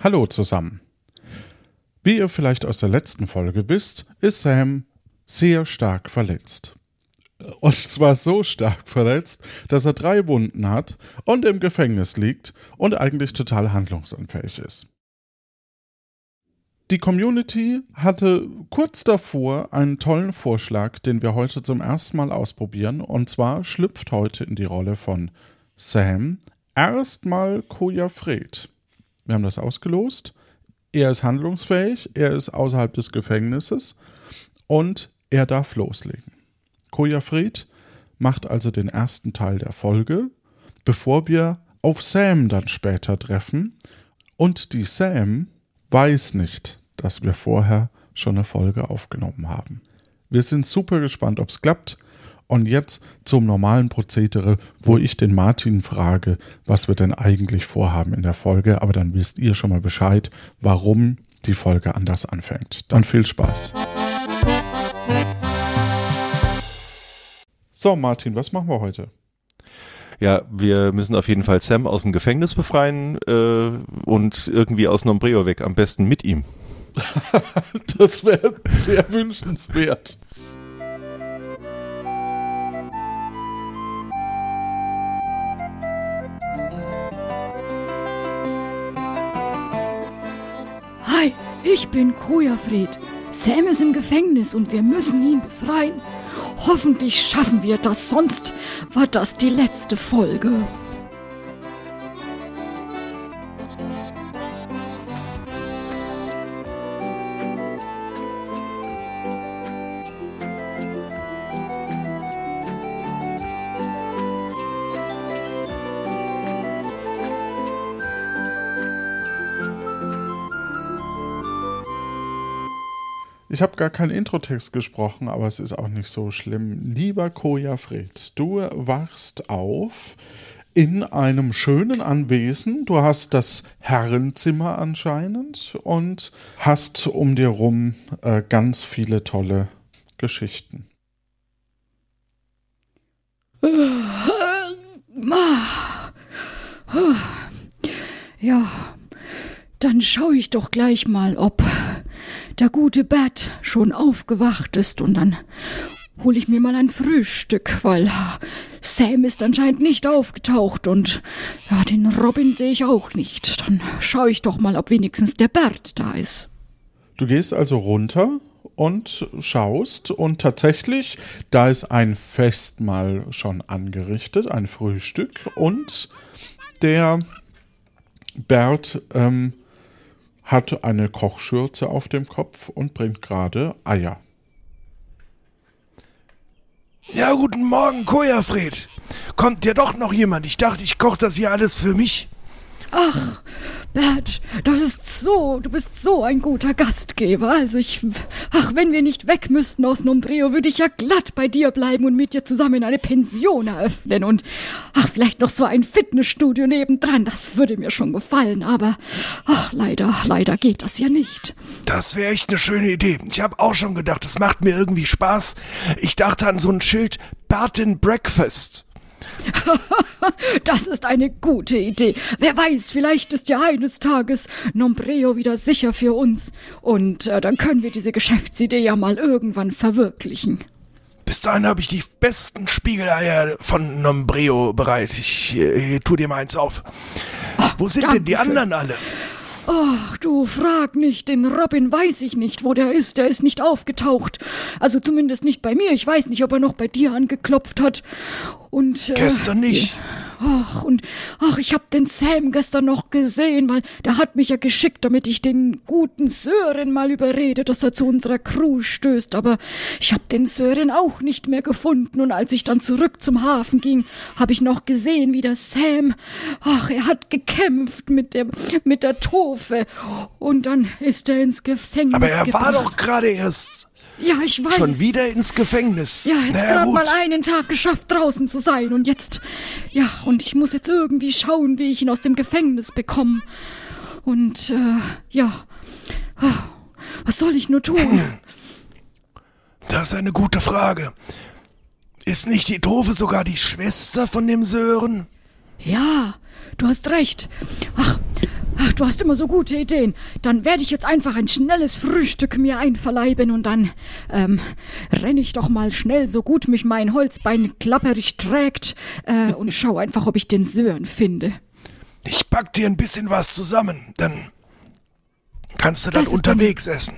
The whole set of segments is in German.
Hallo zusammen. Wie ihr vielleicht aus der letzten Folge wisst, ist Sam sehr stark verletzt. Und zwar so stark verletzt, dass er drei Wunden hat und im Gefängnis liegt und eigentlich total handlungsunfähig ist. Die Community hatte kurz davor einen tollen Vorschlag, den wir heute zum ersten Mal ausprobieren. Und zwar schlüpft heute in die Rolle von Sam erstmal Koja Fred. Wir haben das ausgelost. Er ist handlungsfähig, er ist außerhalb des Gefängnisses und er darf loslegen. Koja Fred macht also den ersten Teil der Folge, bevor wir auf Sam dann später treffen. Und die Sam weiß nicht, dass wir vorher schon eine Folge aufgenommen haben. Wir sind super gespannt, ob es klappt. Und jetzt zum normalen Prozedere, wo ich den Martin frage, was wir denn eigentlich vorhaben in der Folge. Aber dann wisst ihr schon mal Bescheid, warum die Folge anders anfängt. Dann viel Spaß. So, Martin, was machen wir heute? Ja, wir müssen auf jeden Fall Sam aus dem Gefängnis befreien äh, und irgendwie aus Nombreo weg, am besten mit ihm. das wäre sehr wünschenswert. Ich bin Kojafred. Sam ist im Gefängnis und wir müssen ihn befreien. Hoffentlich schaffen wir das, sonst war das die letzte Folge. Ich habe gar keinen Introtext gesprochen, aber es ist auch nicht so schlimm. Lieber Koja Fred, du wachst auf in einem schönen Anwesen. Du hast das Herrenzimmer anscheinend und hast um dir rum äh, ganz viele tolle Geschichten. Ja, dann schaue ich doch gleich mal, ob der gute Bert schon aufgewacht ist und dann hol ich mir mal ein Frühstück, weil Sam ist anscheinend nicht aufgetaucht und ja, den Robin sehe ich auch nicht. Dann schaue ich doch mal, ob wenigstens der Bert da ist. Du gehst also runter und schaust und tatsächlich, da ist ein Festmahl schon angerichtet, ein Frühstück und der Bert ähm, hat eine Kochschürze auf dem Kopf und bringt gerade Eier. Ja, guten Morgen, Kojafred. Kommt ja doch noch jemand. Ich dachte, ich koche das hier alles für mich. Ach, Bert, das ist so, du bist so ein guter Gastgeber. Also ich, ach, wenn wir nicht weg müssten aus Nombreo, würde ich ja glatt bei dir bleiben und mit dir zusammen eine Pension eröffnen und, ach, vielleicht noch so ein Fitnessstudio nebendran. Das würde mir schon gefallen, aber, ach, leider, leider geht das ja nicht. Das wäre echt eine schöne Idee. Ich habe auch schon gedacht, es macht mir irgendwie Spaß. Ich dachte an so ein Schild Barton Breakfast. das ist eine gute Idee. Wer weiß, vielleicht ist ja eines Tages Nombreo wieder sicher für uns. Und äh, dann können wir diese Geschäftsidee ja mal irgendwann verwirklichen. Bis dahin habe ich die besten Spiegeleier von Nombreo bereit. Ich äh, tu dir mal eins auf. Ach, Wo sind denn die anderen alle? Ach, du frag nicht, den Robin weiß ich nicht, wo der ist. Der ist nicht aufgetaucht. Also zumindest nicht bei mir. Ich weiß nicht, ob er noch bei dir angeklopft hat. Und äh, gestern nicht. Ach, und ach, ich hab den Sam gestern noch gesehen, weil der hat mich ja geschickt, damit ich den guten Sören mal überrede, dass er zu unserer Crew stößt. Aber ich hab den Sören auch nicht mehr gefunden. Und als ich dann zurück zum Hafen ging, hab ich noch gesehen, wie der Sam, ach, er hat gekämpft mit der, mit der Tofe. Und dann ist er ins Gefängnis. Aber er gebracht. war doch gerade erst ja, ich weiß. Schon wieder ins Gefängnis. Ja, jetzt naja, gerade mal einen Tag geschafft, draußen zu sein. Und jetzt, ja, und ich muss jetzt irgendwie schauen, wie ich ihn aus dem Gefängnis bekomme. Und, äh, ja, was soll ich nur tun? Das ist eine gute Frage. Ist nicht die Doofe sogar die Schwester von dem Sören? Ja, du hast recht. Ach, Ach, du hast immer so gute Ideen. Dann werde ich jetzt einfach ein schnelles Frühstück mir einverleiben und dann ähm, renne ich doch mal schnell, so gut mich mein Holzbein klapperig trägt äh, und schau einfach, ob ich den Sören finde. Ich pack dir ein bisschen was zusammen, dann kannst du Das das unterwegs essen.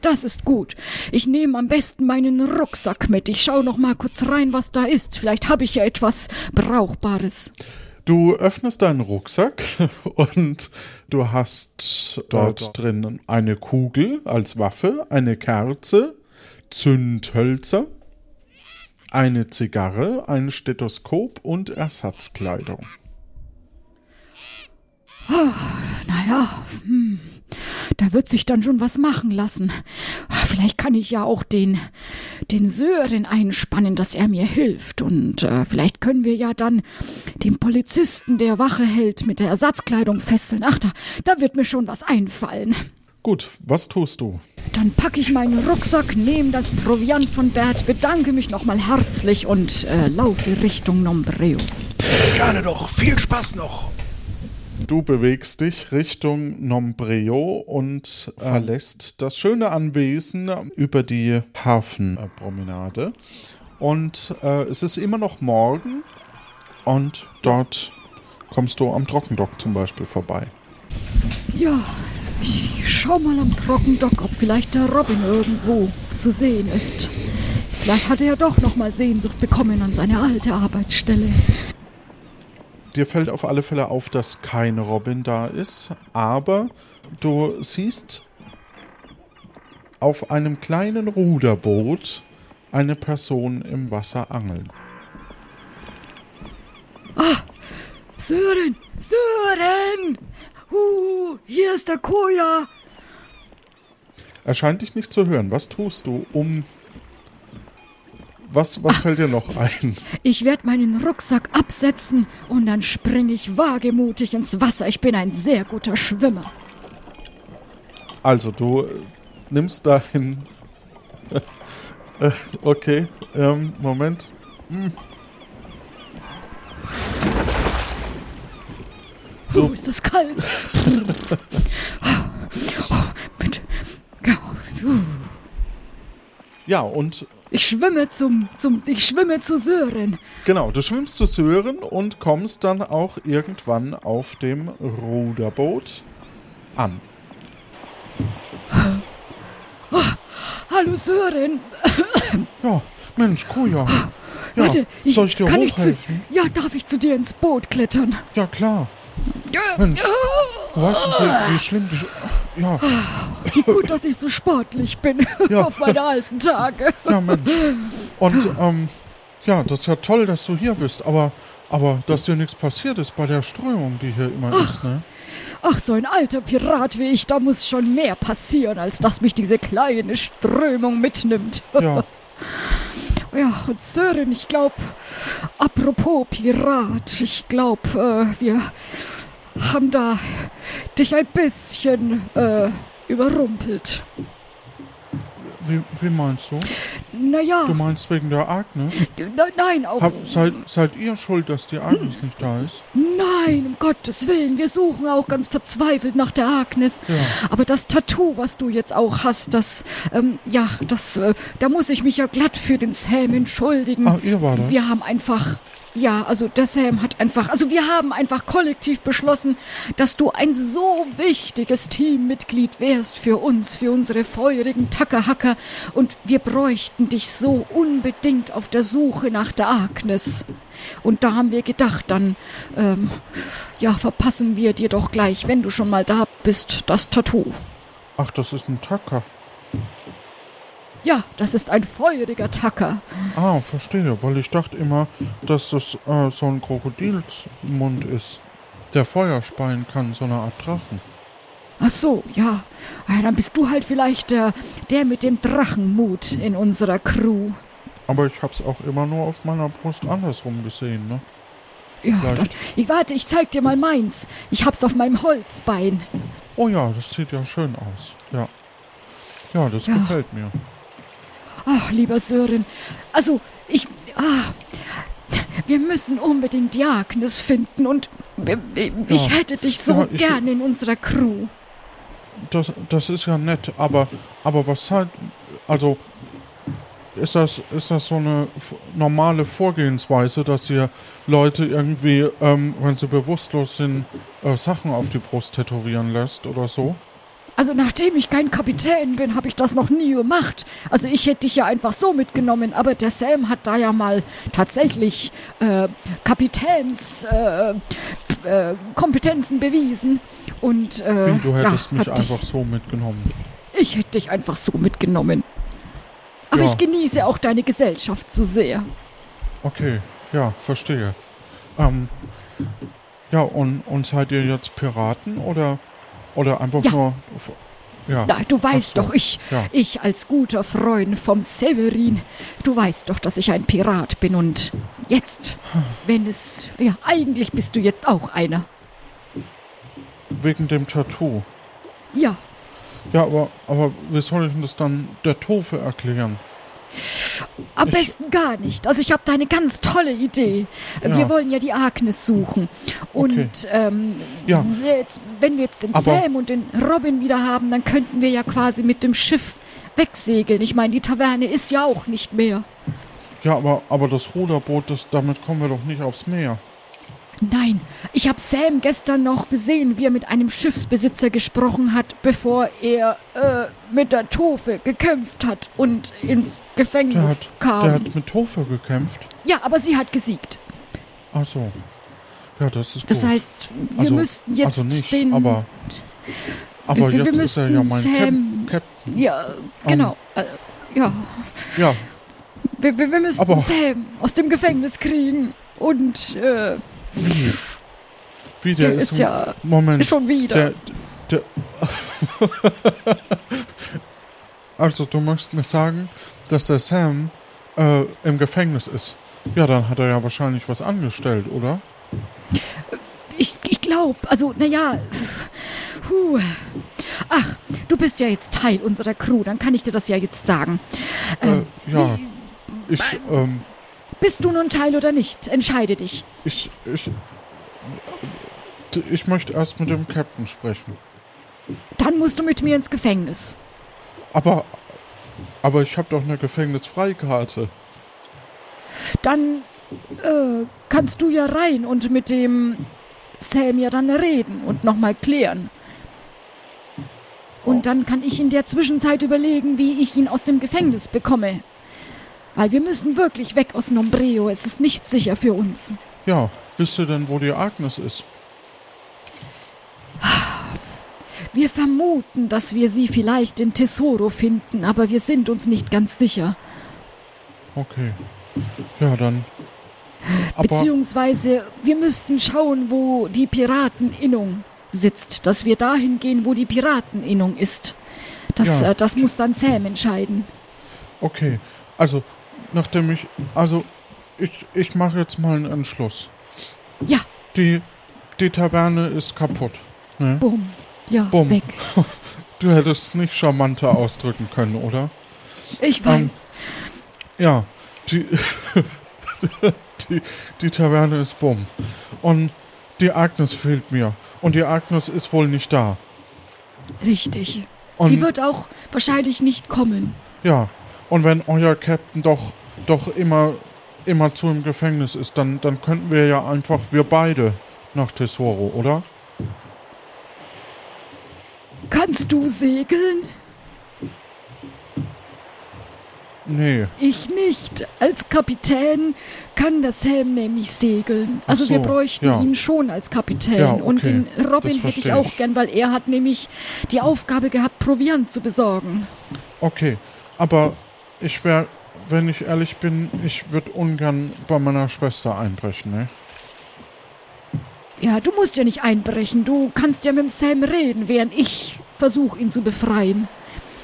Das ist gut. Ich nehme am besten meinen Rucksack mit. Ich schau noch mal kurz rein, was da ist. Vielleicht habe ich ja etwas Brauchbares. Du öffnest deinen Rucksack und du hast dort drin eine Kugel als Waffe, eine Kerze, Zündhölzer, eine Zigarre, ein Stethoskop und Ersatzkleidung. Naja, hm, da wird sich dann schon was machen lassen. Ah, Vielleicht kann ich ja auch den, den Sören einspannen, dass er mir hilft. Und äh, vielleicht können wir ja dann den Polizisten, der Wache hält, mit der Ersatzkleidung fesseln. Ach, da, da wird mir schon was einfallen. Gut, was tust du? Dann packe ich meinen Rucksack, nehme das Proviant von Bert, bedanke mich nochmal herzlich und äh, laufe Richtung Nombreo. Gerne doch. Viel Spaß noch. Du bewegst dich Richtung Nombreo und verlässt das schöne Anwesen über die Hafenpromenade. Und äh, es ist immer noch morgen und dort kommst du am Trockendock zum Beispiel vorbei. Ja, ich schau mal am Trockendock, ob vielleicht der Robin irgendwo zu sehen ist. Vielleicht hat er ja doch nochmal Sehnsucht bekommen an seine alte Arbeitsstelle. Dir fällt auf alle Fälle auf, dass kein Robin da ist, aber du siehst auf einem kleinen Ruderboot eine Person im Wasser angeln. Sören! Sören! Huh, hier ist der Koja! Er scheint dich nicht zu hören. Was tust du, um. Was, was fällt dir noch ein? Ich werde meinen Rucksack absetzen und dann springe ich wagemutig ins Wasser. Ich bin ein sehr guter Schwimmer. Also, du äh, nimmst dahin. okay, ähm, Moment. Du ist das kalt. Ja, uh. Ja, und ich schwimme zum, zum, ich schwimme zu Sören. genau, du schwimmst zu Sören und kommst dann auch irgendwann auf dem Ruderboot an. Hallo Sören. Ja, Mensch, Kuja. Ja, Warte, ich, soll ich dir kann ich zu, hochhelfen? Ja, darf ich zu dir ins Boot klettern? Ja, klar. Ja, Mensch, du weißt nicht, wie, wie schlimm dich. Ja, Wie gut, dass ich so sportlich bin Ja. auf meine alten Tage. ja, Mensch. Und, ähm, ja, das ist ja toll, dass du hier bist, aber, aber dass dir nichts passiert ist bei der Strömung, die hier immer ist, ne? Ach, so ein alter Pirat wie ich, da muss schon mehr passieren, als dass mich diese kleine Strömung mitnimmt. Ja, Ja, und Sören, ich glaube, apropos Pirat, ich glaube, äh, wir haben da dich ein bisschen äh, überrumpelt. Wie, wie meinst du? Naja, Du meinst wegen der Agnes? ne- nein, auch Hab, seid, seid ihr schuld, dass die Agnes nicht da ist? Nein, um Gottes Willen, wir suchen auch ganz verzweifelt nach der Agnes. Ja. Aber das Tattoo, was du jetzt auch hast, das, ähm, ja, das, äh, da muss ich mich ja glatt für den Sam entschuldigen. Ah, ihr war das? Wir haben einfach, ja, also der Sam hat einfach, also wir haben einfach kollektiv beschlossen, dass du ein so wichtiges Teammitglied wärst für uns, für unsere feurigen Tackerhacker und wir bräuchten dich so unbedingt auf der Suche nach der Agnes. Und da haben wir gedacht, dann, ähm, ja, verpassen wir dir doch gleich, wenn du schon mal da bist, das Tattoo. Ach, das ist ein Tacker. Ja, das ist ein feuriger Tacker. Ah, verstehe, weil ich dachte immer, dass das äh, so ein Krokodilsmund ist, der Feuer speien kann, so eine Art Drachen. Ach so, ja. ja dann bist du halt vielleicht der, der mit dem Drachenmut in unserer Crew. Aber ich hab's auch immer nur auf meiner Brust andersrum gesehen, ne? Ja, dann, ich warte, ich zeig dir mal meins. Ich hab's auf meinem Holzbein. Oh ja, das sieht ja schön aus. Ja. Ja, das Ja. gefällt mir. Ach, lieber Sören. Also, ich. Ah, wir müssen unbedingt die Agnes finden und ich Ja. hätte dich so Ja, gerne in unserer Crew. Das, das ist ja nett, aber, aber was halt, also ist das, ist das so eine normale Vorgehensweise, dass ihr Leute irgendwie, ähm, wenn sie bewusstlos sind, äh, Sachen auf die Brust tätowieren lässt oder so? Also nachdem ich kein Kapitän bin, habe ich das noch nie gemacht. Also ich hätte dich ja einfach so mitgenommen, aber der Sam hat da ja mal tatsächlich äh, Kapitäns äh, äh, bewiesen. Und äh, Wie, du hättest ja, mich einfach so mitgenommen. Ich hätte dich einfach so mitgenommen. Aber Ja. ich genieße auch deine Gesellschaft so sehr. Okay, ja, verstehe. Ähm, ja, und, und seid ihr jetzt Piraten oder, oder einfach Ja. nur. Ja, Na, du weißt so. doch, ich, Ja. ich als guter Freund vom Severin, du weißt doch, dass ich ein Pirat bin und jetzt, wenn es, ja, eigentlich bist du jetzt auch einer. wegen dem Tattoo. Ja, Ja, aber, aber wie soll ich denn das dann der Tofe erklären? Am besten gar nicht. Also ich habe da eine ganz tolle Idee. Wir Ja. wollen ja die Agnes suchen. Und Okay. ähm, Ja. jetzt, wenn wir jetzt den Aber- Sam und den Robin wieder haben, dann könnten wir ja quasi mit dem Schiff wegsegeln. Ich meine, die Taverne ist ja auch nicht mehr. Ja, aber, aber das Ruderboot, das, damit kommen wir doch nicht aufs Meer. Nein, ich habe Sam gestern noch gesehen, wie er mit einem Schiffsbesitzer gesprochen hat, bevor er äh, mit der Tofe gekämpft hat und ins Der Gefängnis hat, kam. der hat mit Tofe gekämpft. ja, aber sie hat gesiegt. Ach so. Ja, das ist Das gut. heißt, wir also, müssten jetzt also nicht, den. aber, aber wir- wir jetzt ist er ja mein Sam- Cap Captain. ja, genau. äh, ja, Ja, wir, wir, wir müssten Aber- Sam aus dem Gefängnis kriegen. Und äh, wie? Wie, der, der ist, ist ja Moment, schon wieder. der, der Also, du möchtest mir sagen, dass der Sam äh, im Gefängnis ist. Ja, dann hat er ja wahrscheinlich was angestellt, oder? Ich, ich glaube, also, naja. Puh. Ach, du bist ja jetzt Teil unserer Crew, dann kann ich dir das ja jetzt sagen. Ähm, äh, ja, ich, ähm, Bist du nun Teil oder nicht? Entscheide dich. ich, ich, ich möchte erst mit dem Captain sprechen. Dann musst du mit mir ins Gefängnis. Aber, aber ich habe doch eine Gefängnisfreikarte. Dann äh, kannst du ja rein und mit dem Sam ja dann reden und nochmal klären. Und dann kann ich in der Zwischenzeit überlegen, wie ich ihn aus dem Gefängnis bekomme. Weil wir müssen wirklich weg aus Nombreo. Es ist nicht sicher für uns. Ja, wisst ihr denn, wo die Agnes ist? Wir vermuten, dass wir sie vielleicht in Tesoro finden, aber wir sind uns nicht ganz sicher. Okay. Ja, dann. Beziehungsweise, wir müssten schauen, wo die Pirateninnung sitzt. Dass wir dahin gehen, wo die Pirateninnung ist. Das, Ja. äh, das muss dann Sam entscheiden. okay. Also, nachdem ich. Also, ich, ich mache jetzt mal einen Entschluss. Ja, Die, die Taverne ist kaputt. Ne? bumm. Ja, Bumm. weg. Du hättest es nicht charmanter ausdrücken können, oder? Ich Ähm, weiß. Ja, die, die, die Taverne ist bumm. Und die Agnes fehlt mir. Und die Agnes ist wohl nicht da. Richtig. Und sie wird auch wahrscheinlich nicht kommen. ja, und wenn euer Captain doch, doch immer, immer zu im Gefängnis ist, dann, dann könnten wir ja einfach, wir beide, nach Tesoro, oder? Kannst du segeln? Nee. Ich nicht. Als Kapitän kann der Sam nämlich segeln. Also wir so, bräuchten ja. ihn schon als Kapitän. Ja, Und okay, den Robin das hätte ich auch ich. gern, weil er hat nämlich die Aufgabe gehabt, Proviant zu besorgen. Okay, aber ich wäre, wenn ich ehrlich bin, ich würde ungern bei meiner Schwester einbrechen, ne? Ja, du musst ja nicht einbrechen. Du kannst ja mit dem Sam reden, während ich versuche, ihn zu befreien.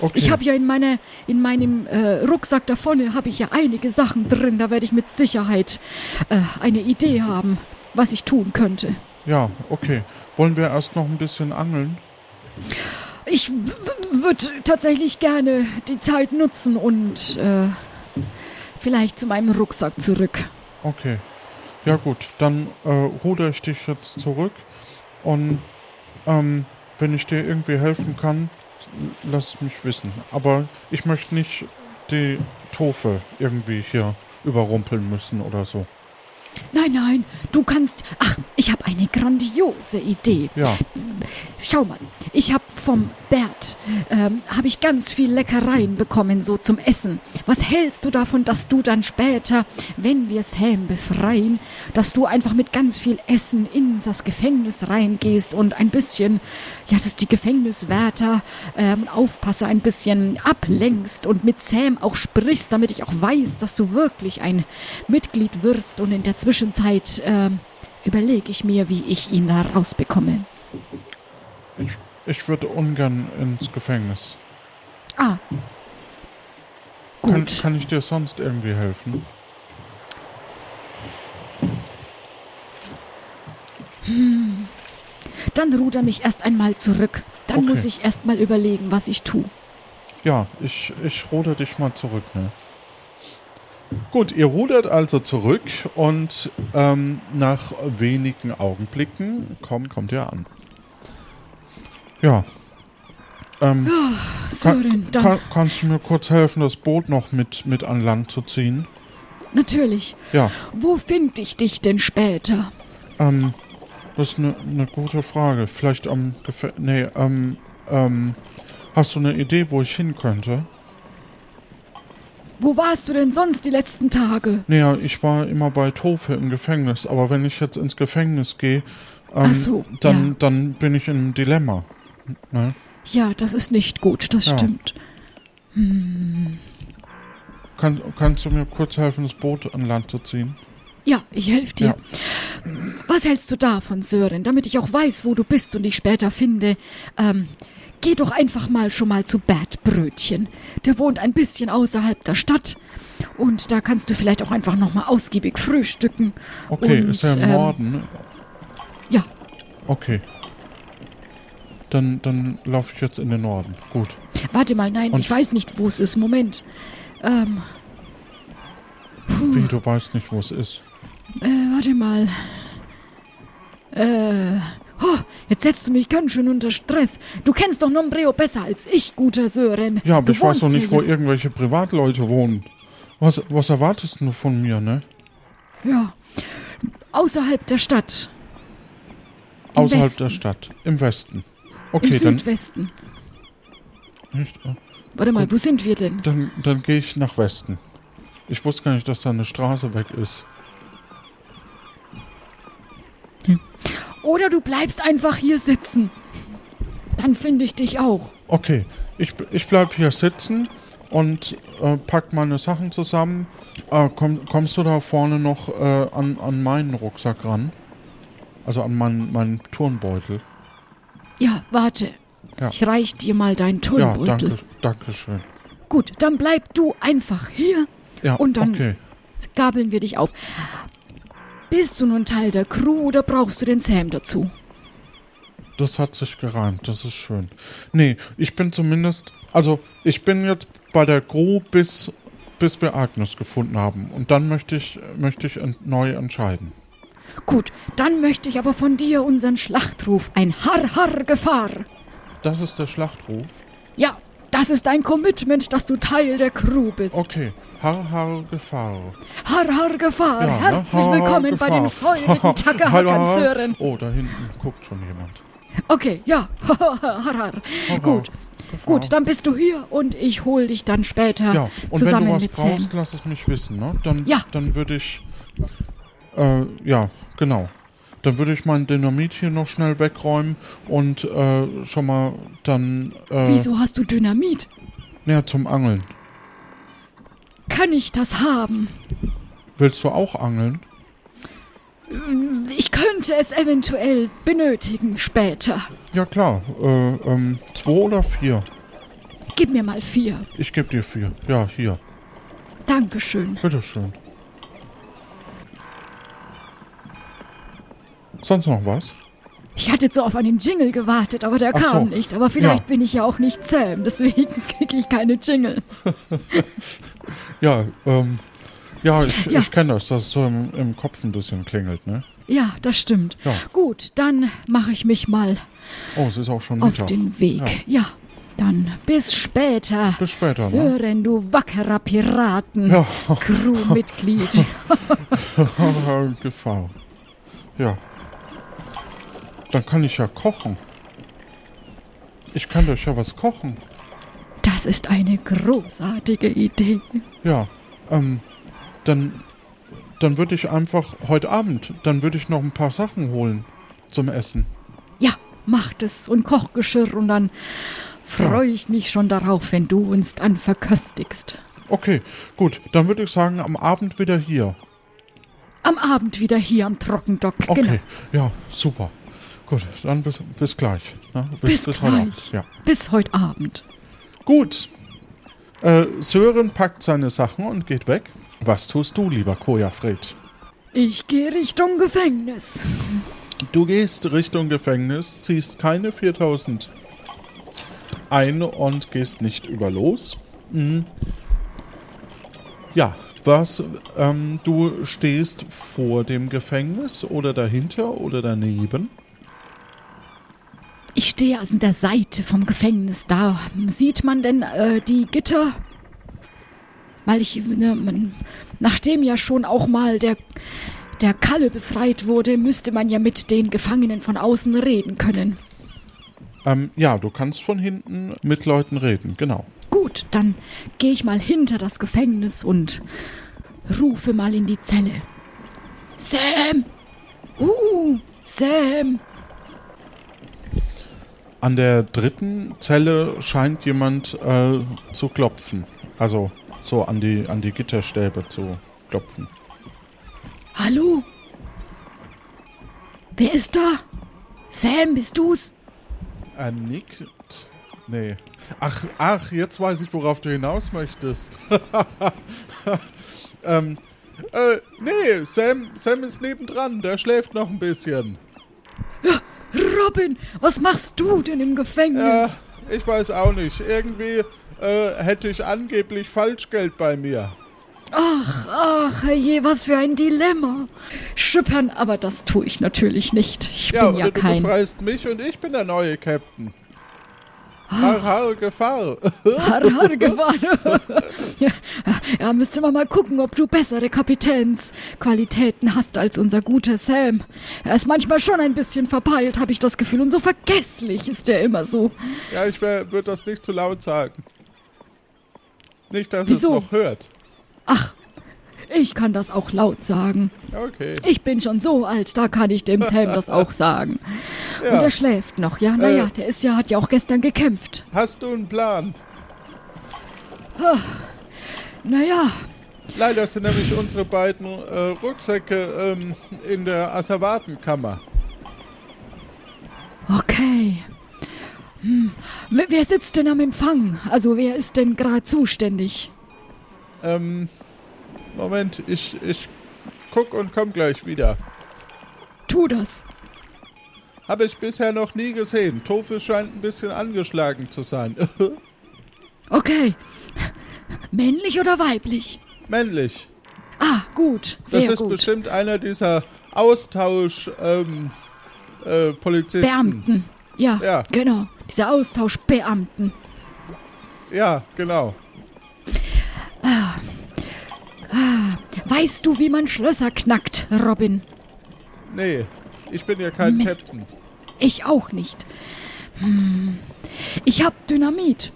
Okay. Ich habe ja in meiner, in meinem äh, Rucksack da vorne habe ich ja einige Sachen drin. Da werde ich mit Sicherheit äh, eine Idee haben, was ich tun könnte. Ja, okay. Wollen wir erst noch ein bisschen angeln? Ich würde tatsächlich gerne die Zeit nutzen und äh, vielleicht zu meinem Rucksack zurück. Okay. Ja gut, dann äh, ruder ich dich jetzt zurück und ähm, wenn ich dir irgendwie helfen kann, lass mich wissen. Aber ich möchte nicht die Tofe irgendwie hier überrumpeln müssen oder so. Nein, nein, du kannst. Ach, ich habe eine grandiose Idee. Ja, Schau mal, ich habe vom Bert ähm, habe ich ganz viel Leckereien bekommen so zum Essen. Was hältst du davon, dass du dann später, wenn wir Sam befreien, dass du einfach mit ganz viel Essen in das Gefängnis reingehst und ein bisschen, ja, dass die Gefängniswärter ähm, Aufpasser ein bisschen ablenkst und mit Sam auch sprichst, damit ich auch weiß, dass du wirklich ein Mitglied wirst und in der Zwischenzeit ähm, überlege ich mir, wie ich ihn da rausbekomme. ich, ich würde ungern ins Gefängnis. Ah. Kann, Gut. kann ich dir sonst irgendwie helfen? Dann ruder mich erst einmal zurück. Dann Okay. muss ich erst mal überlegen, was ich tue. Ja, ich, ich ruder dich mal zurück, ne? Gut, ihr rudert also zurück und ähm, nach wenigen Augenblicken kommt, kommt ihr an. Ja. Ähm, Sören, dann kann, kannst du mir kurz helfen, das Boot noch mit, mit an Land zu ziehen? natürlich. Ja, Wo finde ich dich denn später? ähm, das ist eine ne gute Frage. Vielleicht am Gefä Nee, ähm, ähm, hast du eine Idee, wo ich hin könnte? Wo warst du denn sonst die letzten Tage? Naja, ich war immer bei Tofe im Gefängnis, aber wenn ich jetzt ins Gefängnis gehe, ähm, so, dann, ja. dann bin ich in einem Dilemma. Ne? Ja, das ist nicht gut, das Ja. stimmt. Kann, kannst du mir kurz helfen, das Boot an Land zu ziehen? Ja, ich helfe dir. Ja. Was hältst du davon, Sören? Damit ich auch weiß, wo du bist und dich später finde. Ähm, geh doch einfach mal schon mal zu Bert Brötchen. Der wohnt ein bisschen außerhalb der Stadt. Und da kannst du vielleicht auch einfach nochmal ausgiebig frühstücken. Okay, Und, ist er im ähm, Norden? Ja, Okay. Dann, dann laufe ich jetzt in den Norden. Gut. warte mal, nein, Und- ich weiß nicht, wo es ist. Moment. Ähm, Wie, du weißt nicht, wo es ist. äh, warte mal. Äh, oh, jetzt setzt du mich ganz schön unter Stress. Du kennst doch Nombreo besser als ich, guter Sören. Ja, aber du ich weiß noch nicht, hier wo irgendwelche Privatleute wohnen. Was, was erwartest du von mir, ne? Ja, außerhalb der Stadt. Im Außerhalb Westen. der Stadt. Im Westen. Im Okay, dann. Südwesten. Nicht? Ah. Warte mal, Gut. wo sind wir denn? Dann, dann gehe ich nach Westen. Ich wusste gar nicht, dass da eine Straße weg ist. Oder du bleibst einfach hier sitzen. Dann finde ich dich auch. Okay, ich, ich bleib hier sitzen und äh, pack meine Sachen zusammen. Äh, komm, kommst du da vorne noch äh, an, an meinen Rucksack ran? Also an meinen, meinen Turnbeutel. Ja, warte. Ja. Ich reich dir mal deinen Ja, Turnbeutel. danke, danke schön. Gut, dann bleib du einfach hier. Ja, Und dann- okay. Gabeln wir dich auf. Bist du nun Teil der Crew oder brauchst du den Sam dazu? Das hat sich gereimt, das ist schön. Nee, ich bin zumindest, also ich bin jetzt bei der Crew bis, bis wir Agnes gefunden haben. Und dann möchte ich, möchte ich neu entscheiden. Gut, dann möchte ich aber von dir unseren Schlachtruf, ein Har-Har-Gefahr. Das ist der Schlachtruf. Ja, das ist ein Commitment, dass du Teil der Crew bist. Okay, Har Har Gefahr. Har-Har-Gefahr. Ja, ne? Herzlich Har, har, willkommen bei den Gefahr. feurigen Hallo, Tackerhackern-Sören. Oh, da hinten guckt schon jemand. Okay, ja. Har-Har. Har, Gut, Gefahr. gut, dann bist du hier und ich hol dich dann später Ja, und zusammen wenn du was brauchst, Sam. lass es mich wissen, ne? Dann, Ja. dann würde ich. Äh, ja, genau. Dann würde ich mein Dynamit hier noch schnell wegräumen und äh, schon mal dann. Äh, Wieso hast du Dynamit? Näher zum Angeln. Kann ich das haben? Willst du auch angeln? Ich könnte es eventuell benötigen später. Ja, klar. Äh, ähm, zwei oder vier? Gib mir mal vier. Ich gebe dir vier. Ja, hier. Dankeschön. Bitteschön. Sonst noch was? Ich hatte so auf einen Jingle gewartet, aber der Ach kam so. nicht. Aber vielleicht Ja. bin ich ja auch nicht Sam, deswegen kriege ich keine Jingle. Ja, ähm, Ja, ich, Ja. ich kenne das, dass es so im, im Kopf ein bisschen klingelt, ne? Ja, das stimmt. Ja. Gut, dann mache ich mich mal Oh, es ist auch schon auf Mittag. den Weg. Ja. dann bis später. Bis später, ne? Sören, du wackerer Piraten. Ja, Crewmitglied. Gefahr. Ja. Dann kann ich ja kochen. Ich kann euch ja was kochen. Das ist eine großartige Idee. Ja, ähm, dann, dann würde ich einfach heute Abend, dann würde ich noch ein paar Sachen holen zum Essen. Ja, macht es und Kochgeschirr und dann freue ich mich schon darauf, wenn du uns dann verköstigst. Okay, gut, dann würde ich sagen, am Abend wieder hier. Am Abend wieder hier am Trockendock. Okay, Genau. ja, super. Gut, dann bis, bis gleich. Ne? Bis heute gleich. Abend. Ja. Bis heute Abend. Gut. Äh, Sören packt seine Sachen und geht weg. Was tust du, lieber Kojafred? Ich gehe Richtung Gefängnis. Du gehst Richtung Gefängnis, ziehst keine 4000 ein und gehst nicht über los. Mhm. Ja, was, ähm, du stehst vor dem Gefängnis oder dahinter oder daneben? Ich stehe also an der Seite vom Gefängnis. Da sieht man denn äh, die Gitter? Weil ich, ne, man, nachdem ja schon auch mal der, der Kalle befreit wurde, müsste man ja mit den Gefangenen von außen reden können. Ähm, ja, du kannst von hinten mit Leuten reden, genau. Gut, dann gehe ich mal hinter das Gefängnis und rufe mal in die Zelle. Sam! Uh, Sam! An der dritten Zelle scheint jemand äh, zu klopfen. Also so an die, an die Gitterstäbe zu klopfen. Hallo? Wer ist da? Sam, bist du's? Er nickt. Nee. Ach, ach, jetzt weiß ich, worauf du hinaus möchtest. ähm, äh, nee, Sam, Sam ist nebendran, der schläft noch ein bisschen. Robin, was machst du denn im Ja, Gefängnis? ich weiß auch nicht. Irgendwie äh, hätte ich angeblich Falschgeld bei mir. Ach, je, was für ein Dilemma. Schippern, aber das tue ich natürlich nicht. Ich Ja, bin ja oder du kein befreist mich und ich bin der neue Captain. Har, har, Gefahr. Harhargewahr. ja, ja, müsste man mal gucken, ob du bessere Kapitänsqualitäten hast als unser guter Sam. Er ist manchmal schon ein bisschen verpeilt, habe ich das Gefühl, und so vergesslich ist er immer so. Ja, ich würde das nicht zu laut sagen. Nicht, dass Wieso? es noch hört. Ach, ich kann das auch laut sagen. Okay. Ich bin schon so alt, da kann ich dem Sam das auch sagen. Und Ja. er schläft noch, ja? Naja, Äh. der ist ja, hat ja auch gestern gekämpft. Hast du einen Plan? Naja, Leider sind nämlich unsere beiden äh, Rucksäcke ähm, in der Asservatenkammer. okay. Hm. Wer wer sitzt denn am Empfang? Also wer ist denn gerade zuständig? Ähm, Moment, ich, ich guck und komm gleich wieder. Tu das. Habe ich bisher noch nie gesehen. Tofu scheint ein bisschen angeschlagen zu sein. Okay. Männlich oder weiblich? Männlich. Ah, gut. Sehr Das ist gut. bestimmt einer dieser Austausch ähm, äh, Polizisten. Beamten. Ja, Ja. genau. Diese Austauschbeamten. Ja, genau. Weißt du, wie man Schlösser knackt, Robin? Nee, ich bin ja kein Mist. Captain. Ich auch nicht. Hm. Ich hab Dynamit.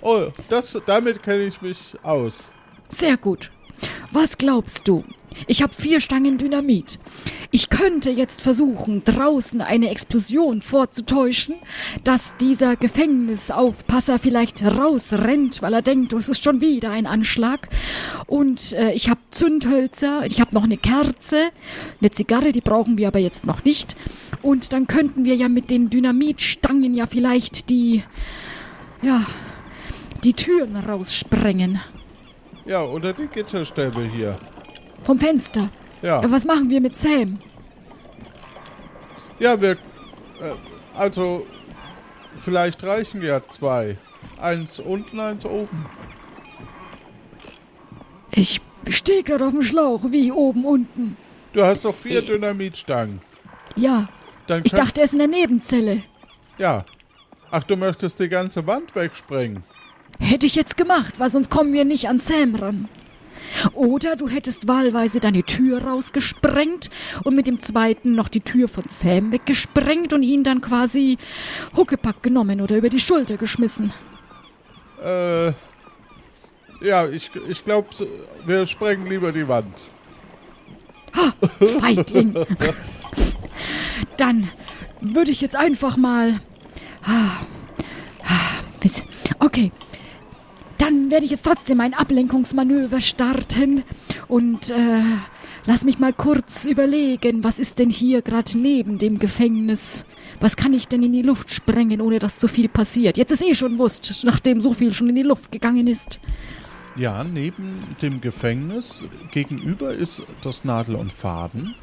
Oh, das, damit kenne ich mich aus. Sehr gut. Was glaubst du? Ich habe vier Stangen Dynamit. Ich könnte jetzt versuchen, draußen eine Explosion vorzutäuschen, dass dieser Gefängnisaufpasser vielleicht rausrennt, weil er denkt, es ist schon wieder ein Anschlag. Und äh, ich habe Zündhölzer, ich habe noch eine Kerze, eine Zigarre, die brauchen wir aber jetzt noch nicht. Und dann könnten wir ja mit den Dynamitstangen ja vielleicht die, ja, die Türen raussprengen. Ja, oder die Gitterstäbe hier. Vom Fenster. Ja, Ja, was machen wir mit Sam? ja wir. Äh, also, vielleicht reichen ja zwei. Eins unten, eins oben. Ich Ich stehe gerade auf dem Schlauch, wie oben, unten. Du hast doch vier Dynamitstangen. Ja, Dann ich dachte, er ist in der Nebenzelle. Ja. Ach, du möchtest die ganze Wand wegsprengen. Hätte ich jetzt gemacht, weil sonst kommen wir nicht an Sam ran. Oder du hättest wahlweise deine Tür rausgesprengt und mit dem zweiten noch die Tür von Sam weggesprengt und ihn dann quasi Huckepack genommen oder über die Schulter geschmissen. Äh. Ja, ich, ich glaube, wir sprengen lieber die Wand. Feigling. Dann würde ich jetzt einfach mal. Ah, ah, Okay. Dann werde ich jetzt trotzdem ein Ablenkungsmanöver starten und äh, lass mich mal kurz überlegen, was ist denn hier gerade neben dem Gefängnis? Was kann ich denn in die Luft sprengen, ohne dass zu viel passiert? Jetzt ist eh schon Wurst, nachdem so viel schon in die Luft gegangen ist. Ja, neben dem Gefängnis gegenüber ist das Nadel und Faden.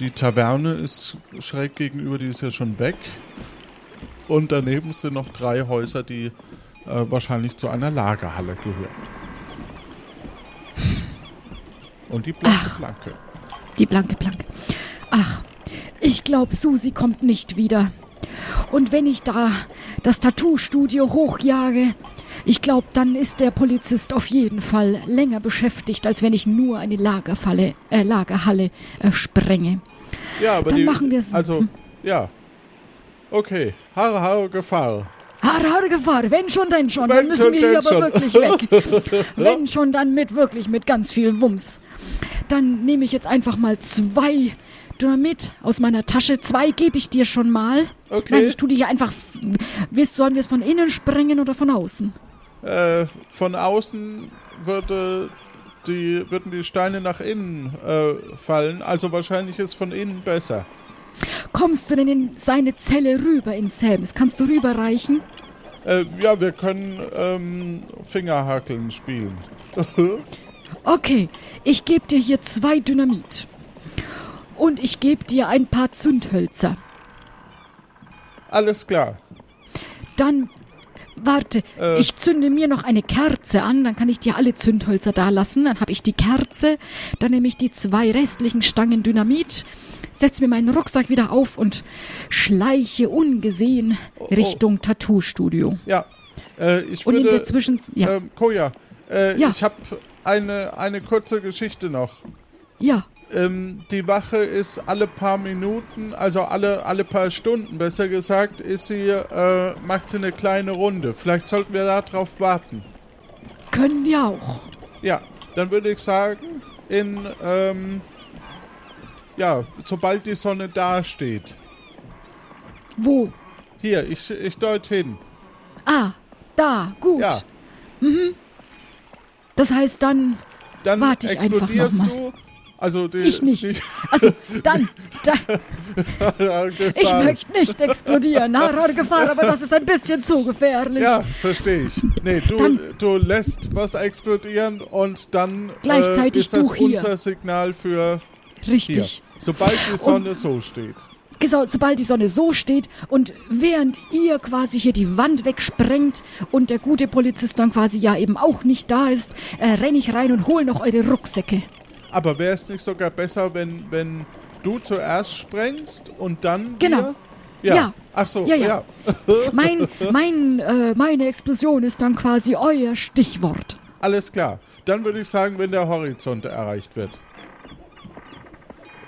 Die Taverne ist schräg gegenüber, die ist ja schon weg. Und daneben sind noch drei Häuser, die äh, wahrscheinlich zu einer Lagerhalle gehören. Und die blanke Planke. Die blanke Planke. Ach, ich glaube, Susi kommt nicht wieder. Und wenn ich da das Tattoo-Studio hochjage, ich glaube, dann ist der Polizist auf jeden Fall länger beschäftigt, als wenn ich nur eine Lagerfalle, äh, Lagerhalle äh, sprenge. Ja, aber Dann die. machen wir's. Also, ja. Okay. Haare, Haare, Gefahr. Hare, hare Gefahr, wenn schon, denn schon. Wenn dann müssen schon, wir hier denn aber schon. wirklich weg. wenn schon, dann mit wirklich mit ganz viel Wumms. Dann nehme ich jetzt einfach mal zwei Dynamit aus meiner Tasche. Zwei gebe ich dir schon mal. Okay. Nein, ich tue die hier einfach. Willst, sollen wir es von innen sprengen oder von außen? Äh, von außen würde die, würden die Steine nach innen äh, fallen, also wahrscheinlich ist von innen besser. Kommst du denn in seine Zelle rüber in Sams? Kannst du rüberreichen? Äh, ja, wir können ähm, Fingerhackeln spielen. Okay, ich gebe dir hier zwei Dynamit. Und ich gebe dir ein paar Zündhölzer. Alles klar. Dann, warte, Äh. ich zünde mir noch eine Kerze an, dann kann ich dir alle Zündhölzer da lassen. Dann habe ich die Kerze, dann nehme ich die zwei restlichen Stangen Dynamit, setze mir meinen Rucksack wieder auf und schleiche ungesehen oh. Richtung Tattoo-Studio. Ja, äh, ich Und in würde... der Zwischenzeit, ja, ähm, Koja, äh, Ja. ich habe eine, eine kurze Geschichte noch. ja, Ähm, die Wache ist alle paar Minuten, also alle, alle paar Stunden, besser gesagt, ist sie, äh, macht sie eine kleine Runde. Vielleicht sollten wir darauf warten. können wir auch. Ja, dann würde ich sagen, in, ähm, ja, sobald die Sonne dasteht. Wo? Hier, ich, ich deut hin. Ah, da, gut. Ja, Das heißt dann, dann Warte ich einfach explodierst noch du. Also die, ich nicht. Die, Also, dann, dann ich möchte nicht explodieren. Harar Gefahr, aber das ist ein bisschen zu gefährlich. Ja, verstehe ich. Nee, du, Dann- du lässt was explodieren und dann Gleichzeitig äh, ist das hier. unser Signal für hier. Richtig. Sobald die Sonne so steht. So, sobald die Sonne so steht und während ihr quasi hier die Wand wegsprengt und der gute Polizist dann quasi ja eben auch nicht da ist, äh, renne ich rein und hole noch eure Rucksäcke. Aber wäre es nicht sogar besser, wenn, wenn du zuerst sprengst und dann Genau. wir? Ja. Ja. Ach so, Ja, ja. ja. Mein, mein, äh, meine Explosion ist dann quasi euer Stichwort. Alles klar. Dann würde ich sagen, wenn der Horizont erreicht wird.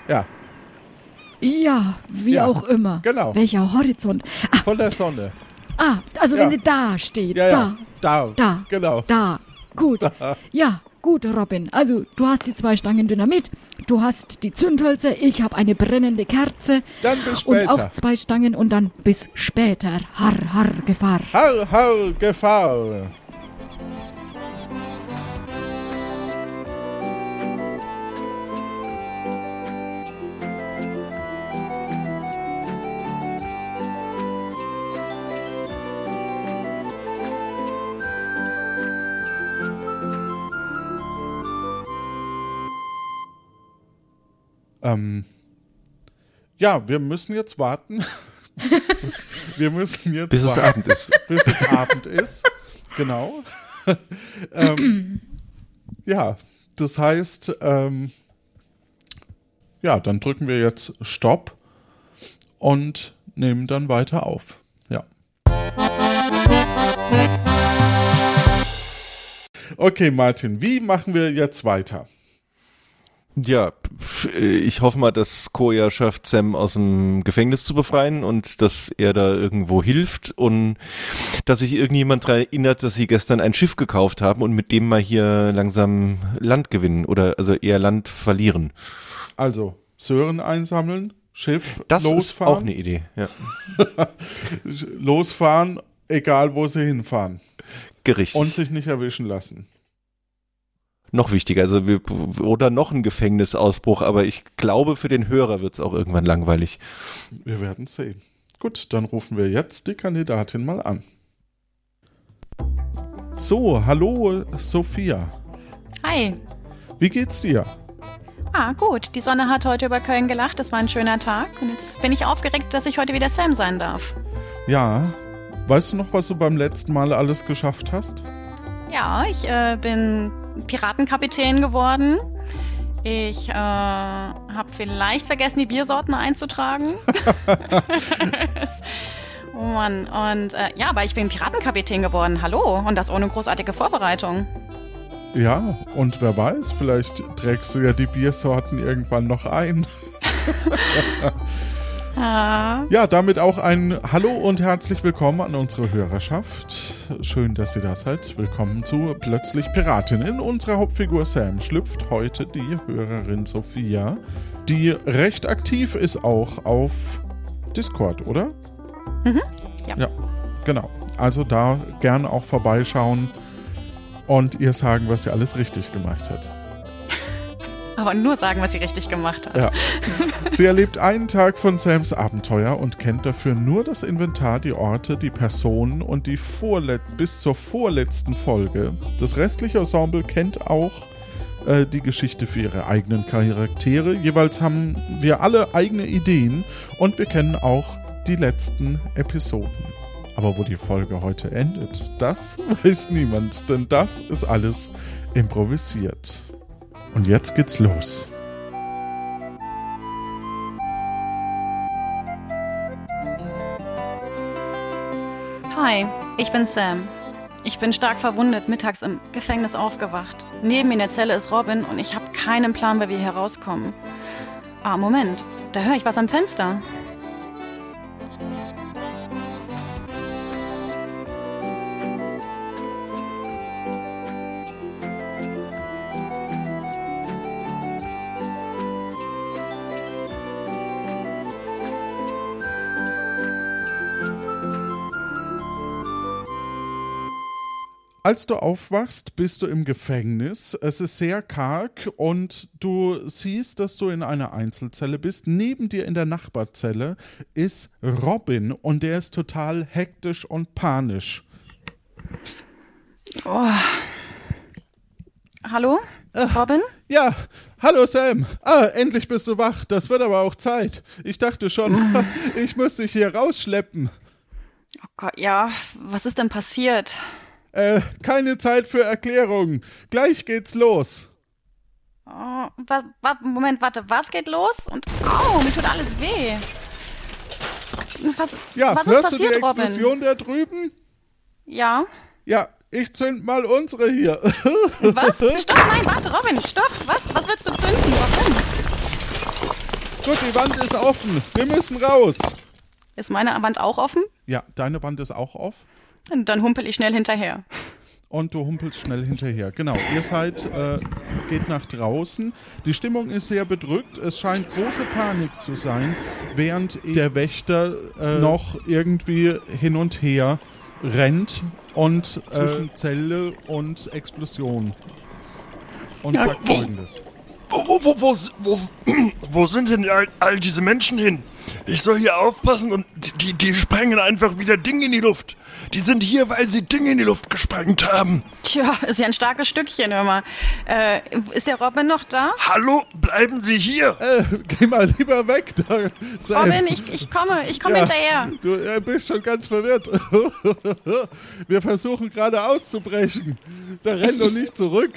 Ja, Ja, wie Ja, auch immer. genau. Welcher Horizont? Ah, von der Sonne. ah also wenn sie da steht. Ja, da. ja. Da. Da. Genau. Da. Gut. Ja, gut, Robin. Also, du hast die zwei Stangen Dynamit, du hast die Zündhölzer, ich habe eine brennende Kerze Dann bis und später. auch zwei Stangen und dann bis später. Har, har, Gefahr. Har, har, Gefahr. Ähm, ja, wir müssen jetzt warten. wir müssen jetzt Bis es warten Abend ist. bis es Abend ist. Genau. ähm, ja, das heißt, ähm, ja, dann drücken wir jetzt Stopp und nehmen dann weiter auf. Ja. Okay, Martin, wie machen wir jetzt weiter? Ja, pf, ich hoffe mal, dass Koya schafft, Sam aus dem Gefängnis zu befreien und dass er da irgendwo hilft und dass sich irgendjemand daran erinnert, dass sie gestern ein Schiff gekauft haben und mit dem mal hier langsam Land gewinnen oder also eher Land verlieren. Also, Sören einsammeln, Schiff Das ist losfahren. auch eine Idee. Ja. losfahren, egal wo sie hinfahren. Gerichtet. Und sich nicht erwischen lassen. Noch wichtiger, also wir, oder noch ein Gefängnisausbruch, aber ich glaube, für den Hörer wird es auch irgendwann langweilig. Wir werden sehen. Gut, dann rufen wir jetzt die Kandidatin mal an. So, hallo Sophia. Hi. Wie geht's dir? Ah, gut. Die Sonne hat heute über Köln gelacht. Es war ein schöner Tag. Und jetzt bin ich aufgeregt, dass ich heute wieder Sam sein darf. Ja. Weißt du noch, was du beim letzten Mal alles geschafft hast? Ja, ich äh, bin Piratenkapitän geworden. Ich äh, habe vielleicht vergessen, die Biersorten einzutragen. Oh Mann. Und äh, ja, aber ich bin Piratenkapitän geworden. Hallo. Und das ohne großartige Vorbereitung. Ja, und wer weiß, vielleicht trägst du ja die Biersorten irgendwann noch ein. Ah, Ja, damit auch ein Hallo und herzlich willkommen an unsere Hörerschaft. Schön, dass ihr da seid. Willkommen zu Plötzlich Piratin. In unserer Hauptfigur Sam schlüpft heute die Hörerin Sophia, die recht aktiv ist auch auf Discord, oder? ja. Ja, genau. Also da gern auch vorbeischauen und ihr sagen, was sie alles richtig gemacht hat. Aber nur sagen, was sie richtig gemacht hat. Ja. Sie erlebt einen Tag von Sams Abenteuer und kennt dafür nur das Inventar, die Orte, die Personen und die vorlet bis zur vorletzten Folge. Das restliche Ensemble kennt auch äh, die Geschichte für ihre eigenen Charaktere. Jeweils haben wir alle eigene Ideen und wir kennen auch die letzten Episoden. Aber wo die Folge heute endet, das weiß niemand, denn das ist alles improvisiert. Und jetzt geht's los. Hi, ich bin Sam. Ich bin stark verwundet, mittags im Gefängnis aufgewacht. Neben mir in der Zelle ist Robin und ich habe keinen Plan, wie wir hier rauskommen. Ah, Moment, da höre ich was am Fenster. Als du aufwachst, bist du im Gefängnis. Es ist sehr karg und du siehst, dass du in einer Einzelzelle bist. Neben dir in der Nachbarzelle ist Robin und der ist total hektisch und panisch. Hallo? Robin? Ja, hallo Sam. Ah, endlich bist du wach. Das wird aber auch Zeit. Ich dachte schon, ich müsste dich hier rausschleppen. Oh Gott, ja, was ist denn passiert? Äh, keine Zeit für Erklärungen. Gleich geht's los. Oh, wa, wa, Moment, warte, was geht los? Und au, mir tut alles weh. Was, Ja, was ist hörst du die passiert, Robin? Explosion da drüben? Ja. Ja, ich zünd mal unsere hier. Was? Stopp, nein, warte, Robin, stopp. Was? Was willst du zünden? Warum? Gut, die Wand ist offen. Wir müssen raus. Ist meine Wand auch offen? Ja, deine Wand ist auch off. Dann humpel ich schnell hinterher. Und du humpelst schnell hinterher. Genau, ihr seid, äh, geht nach draußen. Die Stimmung ist sehr bedrückt. Es scheint große Panik zu sein, während der Wächter äh, noch irgendwie hin und her rennt und zwischen Zelle und Explosion. Und sagt folgendes. Wo, wo, wo, wo, wo, wo sind denn all, all diese Menschen hin? Ich soll hier aufpassen und die, die, sprengen einfach wieder Dinge in die Luft. Die sind hier, weil sie Dinge in die Luft gesprengt haben. Tja, ist ja ein starkes Stückchen immer. Äh, ist der Robin noch da? Hallo, bleiben Sie hier. Äh, geh mal lieber weg. Da. Robin, ich, ich komme, ich komme hinterher. Du äh, bist schon ganz verwirrt. Wir versuchen gerade auszubrechen. Da renn Ich- doch ich- nicht zurück.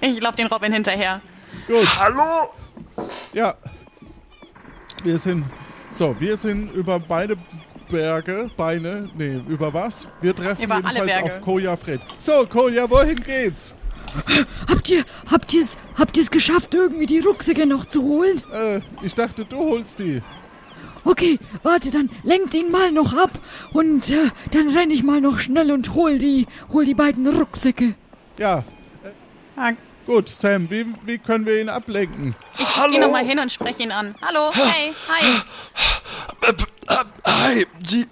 Ich lauf den Robin hinterher. Gut, Hallo? ja. Wir sind. So, wir sind über beide Berge, Beine, nee, über was? Wir treffen Über jedenfalls auf Koja Fred. So, Koja, wohin geht's? Habt ihr, habt ihr's, habt ihr's geschafft, irgendwie die Rucksäcke noch zu holen? Äh, ich dachte, du holst die. Okay, warte, dann lenkt ihn mal noch ab und äh, dann renn ich mal noch schnell und hol die, hol die beiden Rucksäcke. Ja, Ah, gut, Sam, wie, wie können wir ihn ablenken? Hallo? Geh noch mal hin und sprech ihn an. Hallo, hey, hi. Äh, äh, Hi, Sie,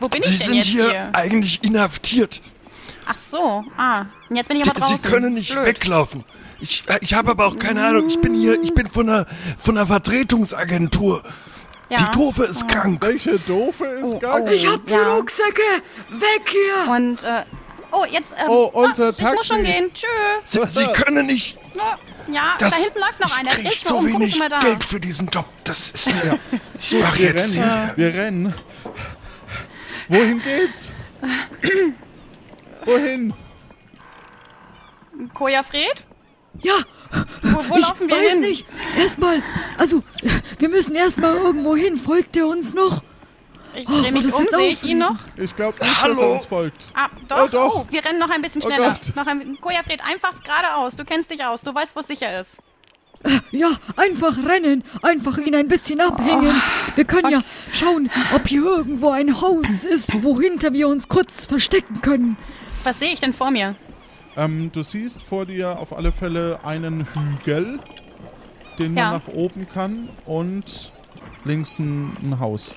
Wo bin Sie ich denn sind jetzt hier, hier? eigentlich inhaftiert. Ach so, ah. Und jetzt bin ich aber Sie draußen. können nicht Blöd. weglaufen. Ich, ich habe aber auch keine Ahnung. Ich bin hier, ich bin von einer, von einer Vertretungsagentur. Ja. Die Tofe ist krank. Welche doofe ist Oh, gar oh. Ich hab die Ja. Rucksäcke! Weg hier! Und, äh, oh, jetzt, ähm, Oh, unser ah, Ich muss Taxi. schon gehen. Tschüss. Sie, Sie können nicht. Ja, Das, da hinten läuft noch ich einer. krieg dich mal so um, wenig mal da. Geld für diesen Job. Das ist mir. Ich mach Wir jetzt. rennen, wir rennen. Wohin geht's? Wohin? Koja Fred? Ja, Wo, wo ich laufen wir weiß hin? nicht. Erstmal, also, wir müssen erstmal irgendwo hin. Folgt er uns noch? Ich drehe mich das um, ist sehe ich ihn noch? Ich glaube nicht, dass Hallo? er uns folgt. Ah, doch. Oh, doch. Oh, wir rennen noch ein bisschen Oh schneller. Gott. noch ein, Koja Fred, einfach geradeaus. Du kennst dich aus. Du weißt, wo es sicher ist. Ja, einfach rennen, einfach ihn ein bisschen abhängen. Wir können ja schauen, ob hier irgendwo ein Haus ist, wohinter wir uns kurz verstecken können. Was sehe ich denn vor mir? Ähm, du siehst vor dir auf alle Fälle einen Hügel, den Ja. man nach oben kann und links ein, ein Haus.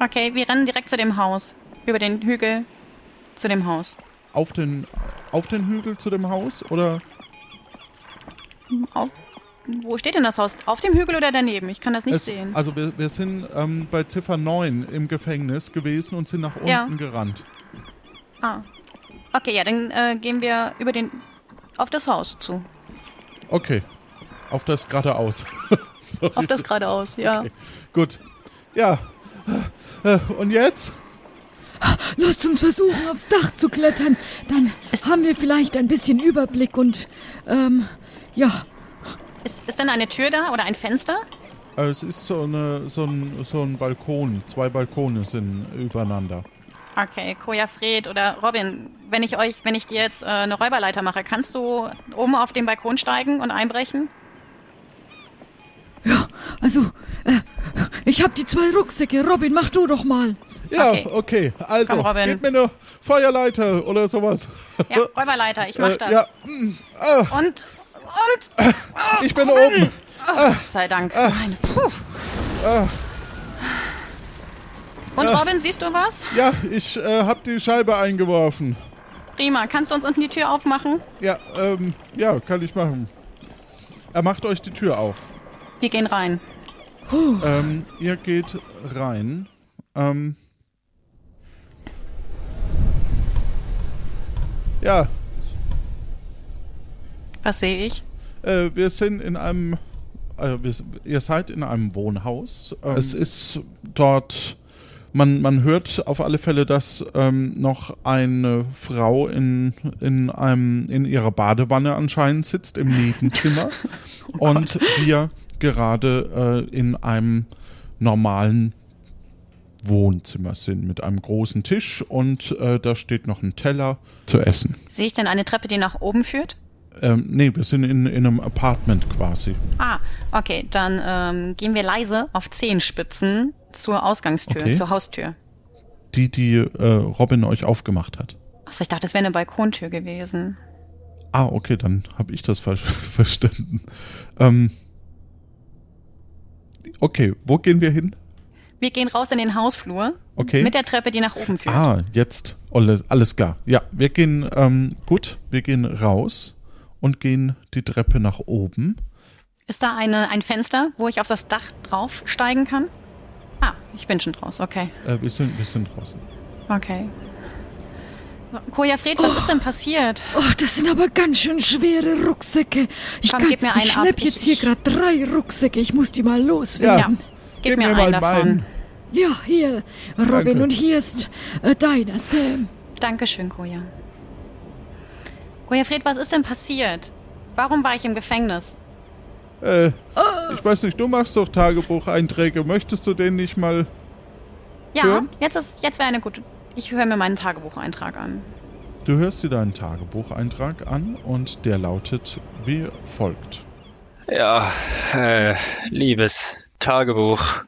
Okay, wir rennen direkt zu dem Haus. Über den Hügel zu dem Haus. Auf den, auf den Hügel zu dem Haus oder? Auf, wo steht denn das Haus? Auf dem Hügel oder daneben? Ich kann das nicht Es- sehen. Also wir, wir sind ähm, bei Ziffer 9 im Gefängnis gewesen und sind nach unten Ja. gerannt. Ah. Okay, ja, dann äh, gehen wir über den auf das Haus zu. Okay. Auf das geradeaus. Auf das geradeaus, ja. Gut. Ja. Äh, Und jetzt? Lasst uns versuchen, aufs Dach zu klettern. Dann haben wir vielleicht ein bisschen Überblick und, ähm, ja, Ist, ist denn eine Tür da oder ein Fenster? Äh, Es ist so, eine, so, ein, so ein Balkon. Zwei Balkone sind übereinander. Okay, Koja Fred oder Robin, wenn ich euch, wenn ich dir jetzt äh, eine Räuberleiter mache, kannst du oben auf den Balkon steigen und einbrechen? ja, also, äh, ich hab die zwei Rucksäcke. Robin, mach du doch mal. Ja, Okay. okay. Also, Komm, Robin. gib mir eine Feuerleiter oder sowas. Ja, Räuberleiter, ich mach Äh, das. Ja, ah, Und, und, ich bin oben. Gott sei Dank. Ah. Meine, puh. Und Robin, siehst du was? Ja, ich äh, hab die Scheibe eingeworfen. Prima. Kannst du uns unten die Tür aufmachen? Ja, ähm, ja, kann ich machen. Er macht euch die Tür auf. Wir gehen rein. Ähm, ihr geht rein. Ähm, ja, Was sehe ich? Äh, wir sind in einem. Äh, wir, ihr seid in einem Wohnhaus. Ähm, es ist dort. Man, man hört auf alle Fälle, dass ähm, noch eine Frau in, in, einem, in ihrer Badewanne anscheinend sitzt im Nebenzimmer. und wir gerade äh, in einem normalen Wohnzimmer sind mit einem großen Tisch und äh, da steht noch ein Teller zu essen. Sehe ich denn eine Treppe, die nach oben führt? Ähm, nee, wir sind in, in einem Apartment quasi. Ah, okay. Dann ähm, gehen wir leise auf Zehenspitzen zur Ausgangstür, Okay. zur Haustür. Die, die äh, Robin euch aufgemacht hat. Achso, ich dachte, das wäre eine Balkontür gewesen. Ah, okay, dann habe ich das falsch verstanden. Ähm, okay, wo gehen wir hin? Wir gehen raus in den Hausflur Okay. mit der Treppe, die nach oben führt. Ah, jetzt. Alles klar. Ja, wir gehen, ähm, gut, wir gehen raus und gehen die Treppe nach oben. Ist da eine, ein Fenster, wo ich auf das Dach draufsteigen kann? Ah, ich bin schon draus, okay. Äh, wir, sind, wir sind draußen. Okay. Koja Fred, was ist denn passiert? Oh, das sind aber ganz schön schwere Rucksäcke. Ich, Komm, kann, gib mir einen ich schlepp ab. jetzt Ich- hier gerade drei Rucksäcke. Ich muss die mal loswerden. Gib, Gib mir, mir einen davon. meinen. Ja, hier, Robin, Danke. und hier ist äh, deiner, Sam. Dankeschön, Koja. Koja Fred, was ist denn passiert? Warum war ich im Gefängnis? Äh, ich weiß nicht, du machst doch Tagebucheinträge. Möchtest du den nicht mal. Ja, Hören? jetzt, ist- jetzt wäre eine gute. Ich höre mir meinen Tagebucheintrag an. Du hörst dir deinen Tagebucheintrag an und der lautet wie folgt. Ja, äh, liebes Tagebuch.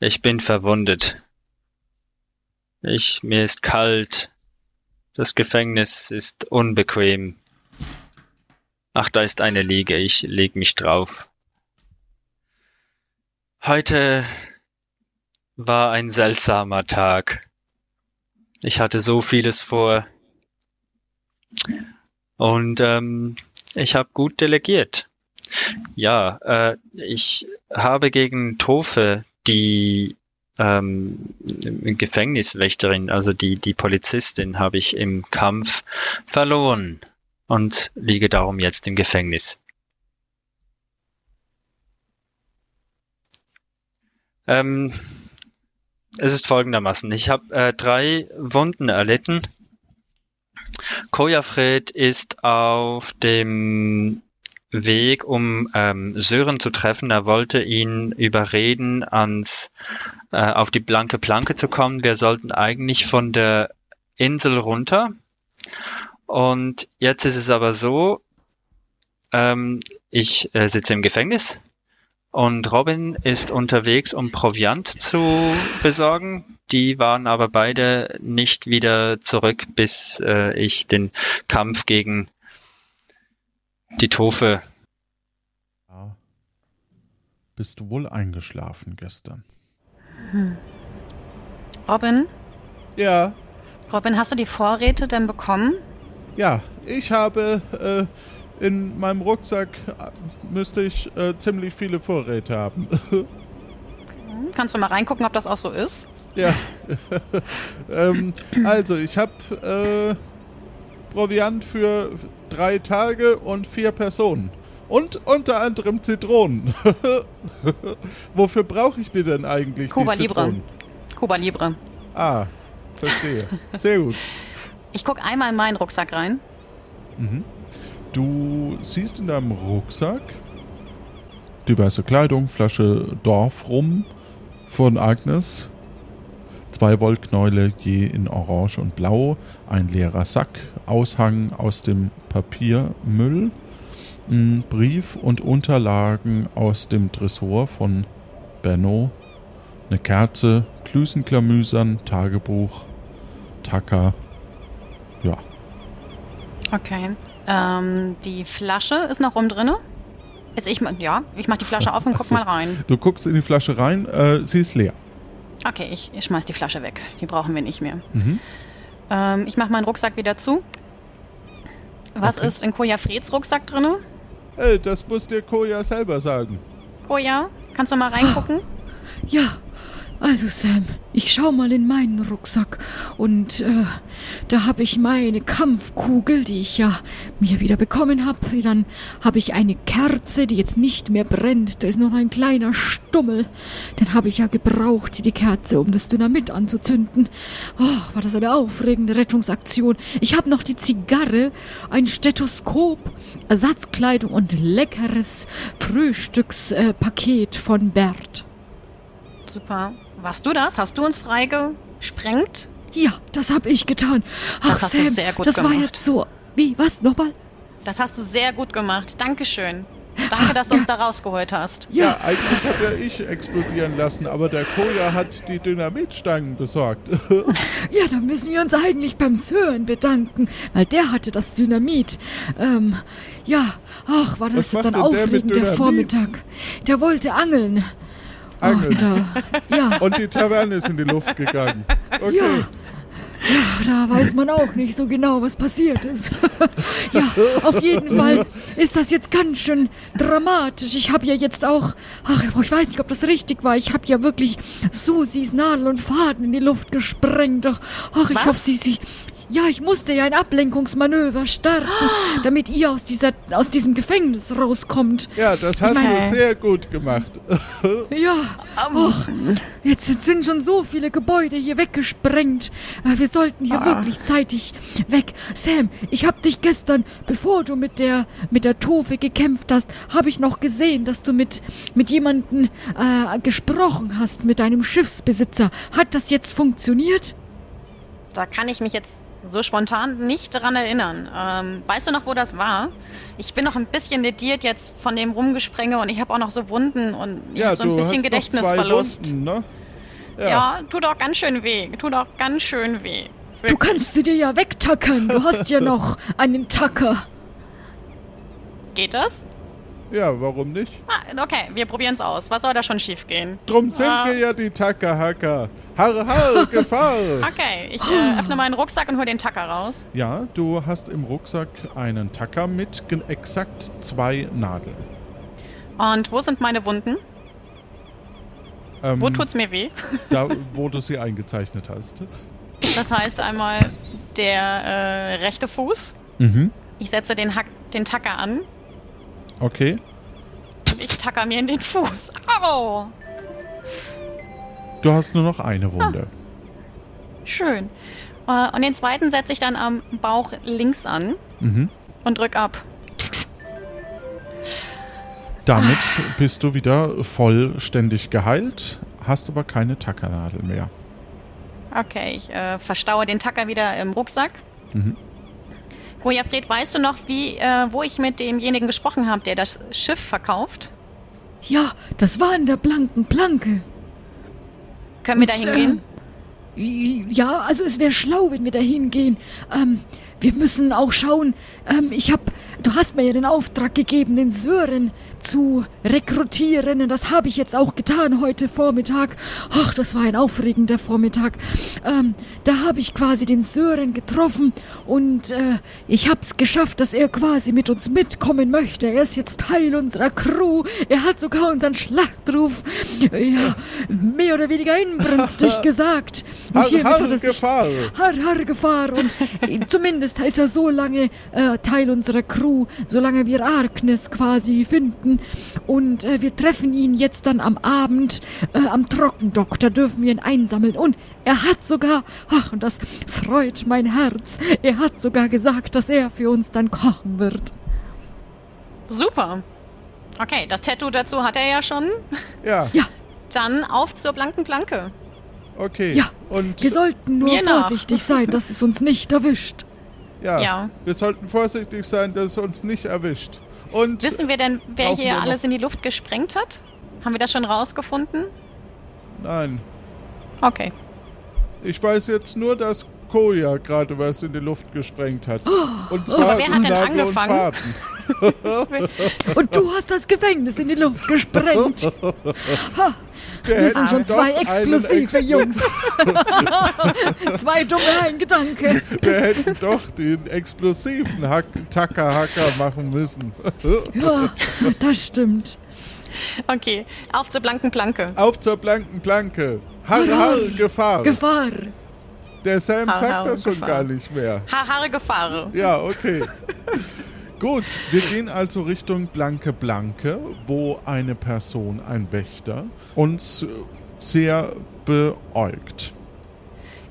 Ich bin verwundet. Ich, mir ist kalt. Das Gefängnis ist unbequem. Ach, da ist eine Liege. Ich leg mich drauf. Heute war ein seltsamer Tag. Ich hatte so vieles vor. Und ähm, ich habe gut delegiert. Ja, äh, ich habe gegen Tofe, die ähm, Gefängniswächterin, also die, die Polizistin, habe ich im Kampf verloren und liege darum jetzt im Gefängnis. Ähm, es ist folgendermaßen. Ich habe äh, drei Wunden erlitten. Kojafred ist auf dem Weg, um ähm, Sören zu treffen. Er wollte ihn überreden, ans äh, auf die blanke Planke zu kommen. Wir sollten eigentlich von der Insel runter. Und jetzt ist es aber so, ähm, ich äh, sitze im Gefängnis und Robin ist unterwegs, um Proviant zu besorgen. Die waren aber beide nicht wieder zurück, bis äh, ich den Kampf gegen die Tofe Ja. Bist du wohl eingeschlafen gestern? Robin? Ja, Robin, hast du die Vorräte denn bekommen? ja. Ich habe äh, in meinem Rucksack müsste ich äh, ziemlich viele Vorräte haben. Kannst du mal reingucken, ob das auch so ist? ja. ähm, also, ich habe äh, Proviant für drei Tage und vier Personen. Und unter anderem Zitronen. Wofür brauche ich die denn eigentlich? Cuba die Libre. Cuba Libre. Ah, verstehe. Sehr gut. Ich guck einmal in meinen Rucksack rein. Du siehst in deinem Rucksack diverse Kleidung, Flasche Dorfrum von Agnes, zwei Wollknäule je in Orange und Blau, ein leerer Sack, Aushang aus dem Papiermüll, ein Brief und Unterlagen aus dem Tresor von Benno, eine Kerze, Klüsenklamüsern, Tagebuch, Tacker, ja, Okay. Ähm, die Flasche ist noch rum drinne. Also ich, ja, ich mach die Flasche auf und guck so. mal rein. Du guckst in die Flasche rein, äh, sie ist leer. Okay, ich, ich schmeiß die Flasche weg. Die brauchen wir nicht mehr. Mhm. Ähm, ich mach meinen Rucksack wieder zu. Was Okay. ist in Koja Freds Rucksack drinne? Ey, das muss dir Koja selber sagen. Koja, kannst du mal reingucken? Ja, also Sam, ich schau mal in meinen Rucksack und äh, da habe ich meine Kampfkugel, die ich ja mir wieder bekommen habe. Dann habe ich eine Kerze, die jetzt nicht mehr brennt. Da ist noch ein kleiner Stummel. Den habe ich ja gebraucht, die Kerze, um das Dynamit anzuzünden. Oh, war das eine aufregende Rettungsaktion. Ich habe noch die Zigarre, ein Stethoskop, Ersatzkleidung und leckeres Frühstückspaket äh, von Bert. Super. Warst du das? Hast du uns freigesprengt? Ja, das habe ich getan. Ach, Das hast du Sam, sehr gut das war gemacht. jetzt so. Wie, was, nochmal? Das hast du sehr gut gemacht. Dankeschön. Danke, dass du uns da rausgeholt hast. Ja, eigentlich hätte ich explodieren lassen, aber der Koja hat die Dynamitstangen besorgt. Ja, da müssen wir uns eigentlich beim Sören bedanken, weil der hatte das Dynamit. Ähm, ja, ach, war das Was jetzt ein macht denn der? Vormittag. Der wollte angeln. Angeln. Und, äh, ja, Und die Taverne ist in die Luft gegangen. Okay. ja. Da weiß man auch nicht so genau, was passiert ist. ja, auf jeden Fall ist das jetzt ganz schön dramatisch. Ich habe ja jetzt auch, ach, ich weiß nicht, ob das richtig war. Ich habe ja wirklich Susis Nadel und Faden in die Luft gesprengt. Ach, ach ich Was? hoffe, sie, sie, ja, ich musste ja ein Ablenkungsmanöver starten, damit ihr aus dieser, aus diesem Gefängnis rauskommt. Ja, das hast meine- du sehr gut gemacht. Ja, och, jetzt sind schon so viele Gebäude hier weggesprengt. Äh, Wir sollten hier wirklich zeitig weg. Sam, ich hab dich gestern, bevor du mit der mit der Tofe gekämpft hast, habe ich noch gesehen, dass du mit mit jemanden äh, gesprochen hast, mit deinem Schiffsbesitzer. Hat das jetzt funktioniert? Da kann ich mich jetzt so spontan nicht dran erinnern. Ähm, weißt du noch, wo das war? Ich bin noch ein bisschen lediert jetzt von dem Rumgesprenge und ich habe auch noch so Wunden und ich Ja, habe so ein du bisschen hast noch Gedächtnisverlust. zwei Wunden, ne? Ja. tut auch ganz schön weh. Tut auch ganz schön weh. Du kannst sie dir ja wegtackern. Du hast ja noch einen Tacker. Geht das? Ja, warum nicht? Ah, okay, wir probieren es aus. Was soll da schon schief gehen? Drum sind Ah. wir ja die Tackerhacker. Har, har, Gefahr! Okay, ich äh, öffne meinen Rucksack und hole den Tacker raus. Ja, du hast im Rucksack einen Tacker mit exakt zwei Nadeln. Und wo sind meine Wunden? Ähm, Wo tut's mir weh? Da, wo du sie eingezeichnet hast. Das heißt einmal der äh, rechte Fuß. Mhm. Ich setze den, Hack, den Tacker an. Okay. Ich tacker mir in den Fuß. Au! Du hast nur noch eine Wunde. Schön. Äh, und den zweiten setze ich dann am Bauch links an Mhm. und drück ab. Damit bist du wieder vollständig geheilt, hast aber keine Tackernadel mehr. Okay, ich äh, verstaue den Tacker wieder im Rucksack. Mhm. Fred, weißt du noch, wie, äh, wo ich mit demjenigen gesprochen habe, der das Schiff verkauft? Ja, das war in der blanken Planke. Können wir da hingehen? äh, Ja, also es wäre schlau, wenn wir da hingehen. Ähm, wir müssen auch schauen. Ähm, ich hab, du hast mir ja den Auftrag gegeben, den Sören zu rekrutieren. Und das habe ich jetzt auch getan heute Vormittag. Ach, das war ein aufregender Vormittag. Ähm, da habe ich quasi den Sören getroffen und äh, ich habe es geschafft, dass er quasi mit uns mitkommen möchte. Er ist jetzt Teil unserer Crew. Er hat sogar unseren Schlachtruf ja, mehr oder weniger inbrünstig gesagt. Und Har, hiermit har, hat er sich Gefahr! Har, har, Gefahr. Und äh, zumindest ist er so lange äh, Teil unserer Crew, solange wir Arknes quasi finden. Und äh, wir treffen ihn jetzt dann am Abend äh, am Trockendock. Da dürfen wir ihn einsammeln. Und er hat sogar, ach, und das freut mein Herz, er hat sogar gesagt, dass er für uns dann kochen wird. Super. Okay, das Tattoo dazu hat er ja schon. Ja, Ja, Dann auf zur blanken Planke. okay. Ja, Und wir sollten nur vorsichtig sein, dass es uns nicht erwischt. Ja, Ja. wir sollten vorsichtig sein, dass es uns nicht erwischt. Und Wissen wir denn, wer hier alles in die Luft gesprengt hat? Haben wir das schon rausgefunden? nein, Okay. ich weiß jetzt nur, dass Koja gerade was in die Luft gesprengt hat. Und Oh. Zwar wer hat denn angefangen? Und. Und du hast das Gefängnis in die Luft gesprengt. Ha, Wir sind hätten schon doch zwei explosive Ex- Jungs. zwei dumme ein Gedanke. Wir hätten doch den explosiven Hack Tacker-Hacker machen müssen. Ja, das stimmt. Okay, auf zur blanken Planke. Auf zur blanken Planke. Har, har, Gefahr. Gefahr. Der Sam Har, sagt har, das schon Gefahr. gar nicht mehr. Ha Haare Gefahr. Ja, okay. Gut, wir gehen also Richtung Blanke Blanke, wo eine Person, ein Wächter, uns äh, sehr beäugt.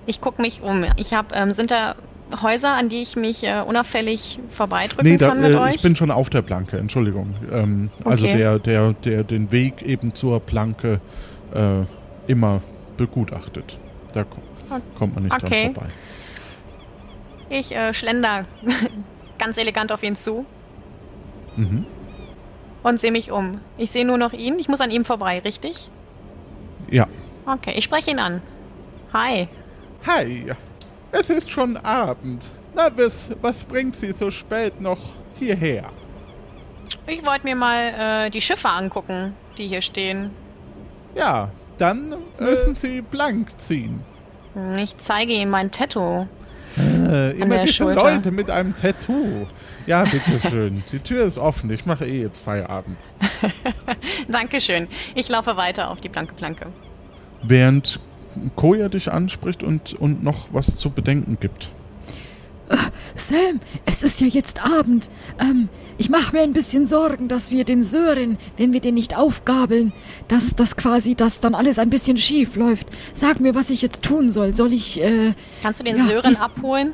Ich gucke mich um. Ich habe, ähm, sind da Häuser, an die ich mich äh, unauffällig vorbeidrücken Nee, da, kann mit äh, euch? ich bin schon auf der Planke, Entschuldigung. Ähm, Also Okay. der, der, der den Weg eben zur Planke äh, immer begutachtet. Da ko kommt man nicht Okay. dran vorbei. ich äh, schlender ganz elegant auf ihn zu Mhm. und sehe mich um. Ich sehe nur noch ihn. Ich muss an ihm vorbei, richtig? Ja. Okay, ich spreche ihn an. Hi. Hi, es ist schon Abend. Na, was, was bringt Sie so spät noch hierher? Ich wollte mir mal äh, die Schiffe angucken, die hier stehen. Ja, dann müssen Sie blank ziehen. Ich zeige ihm mein Tattoo. Äh, immer diese Schulter. Leute mit einem Tattoo. Ja, bitteschön. Die Tür ist offen. Ich mache eh jetzt Feierabend. Dankeschön. Ich laufe weiter auf die blanke Planke. Während Koja dich anspricht und, und noch was zu bedenken gibt. Sam, es ist ja jetzt Abend. Ähm, ich mache mir ein bisschen Sorgen, dass wir den Sören, wenn wir den nicht aufgabeln, dass das quasi, dass dann alles ein bisschen schief läuft. Sag mir, was ich jetzt tun soll. Soll ich, äh, Kannst du den Ja, Sören abholen?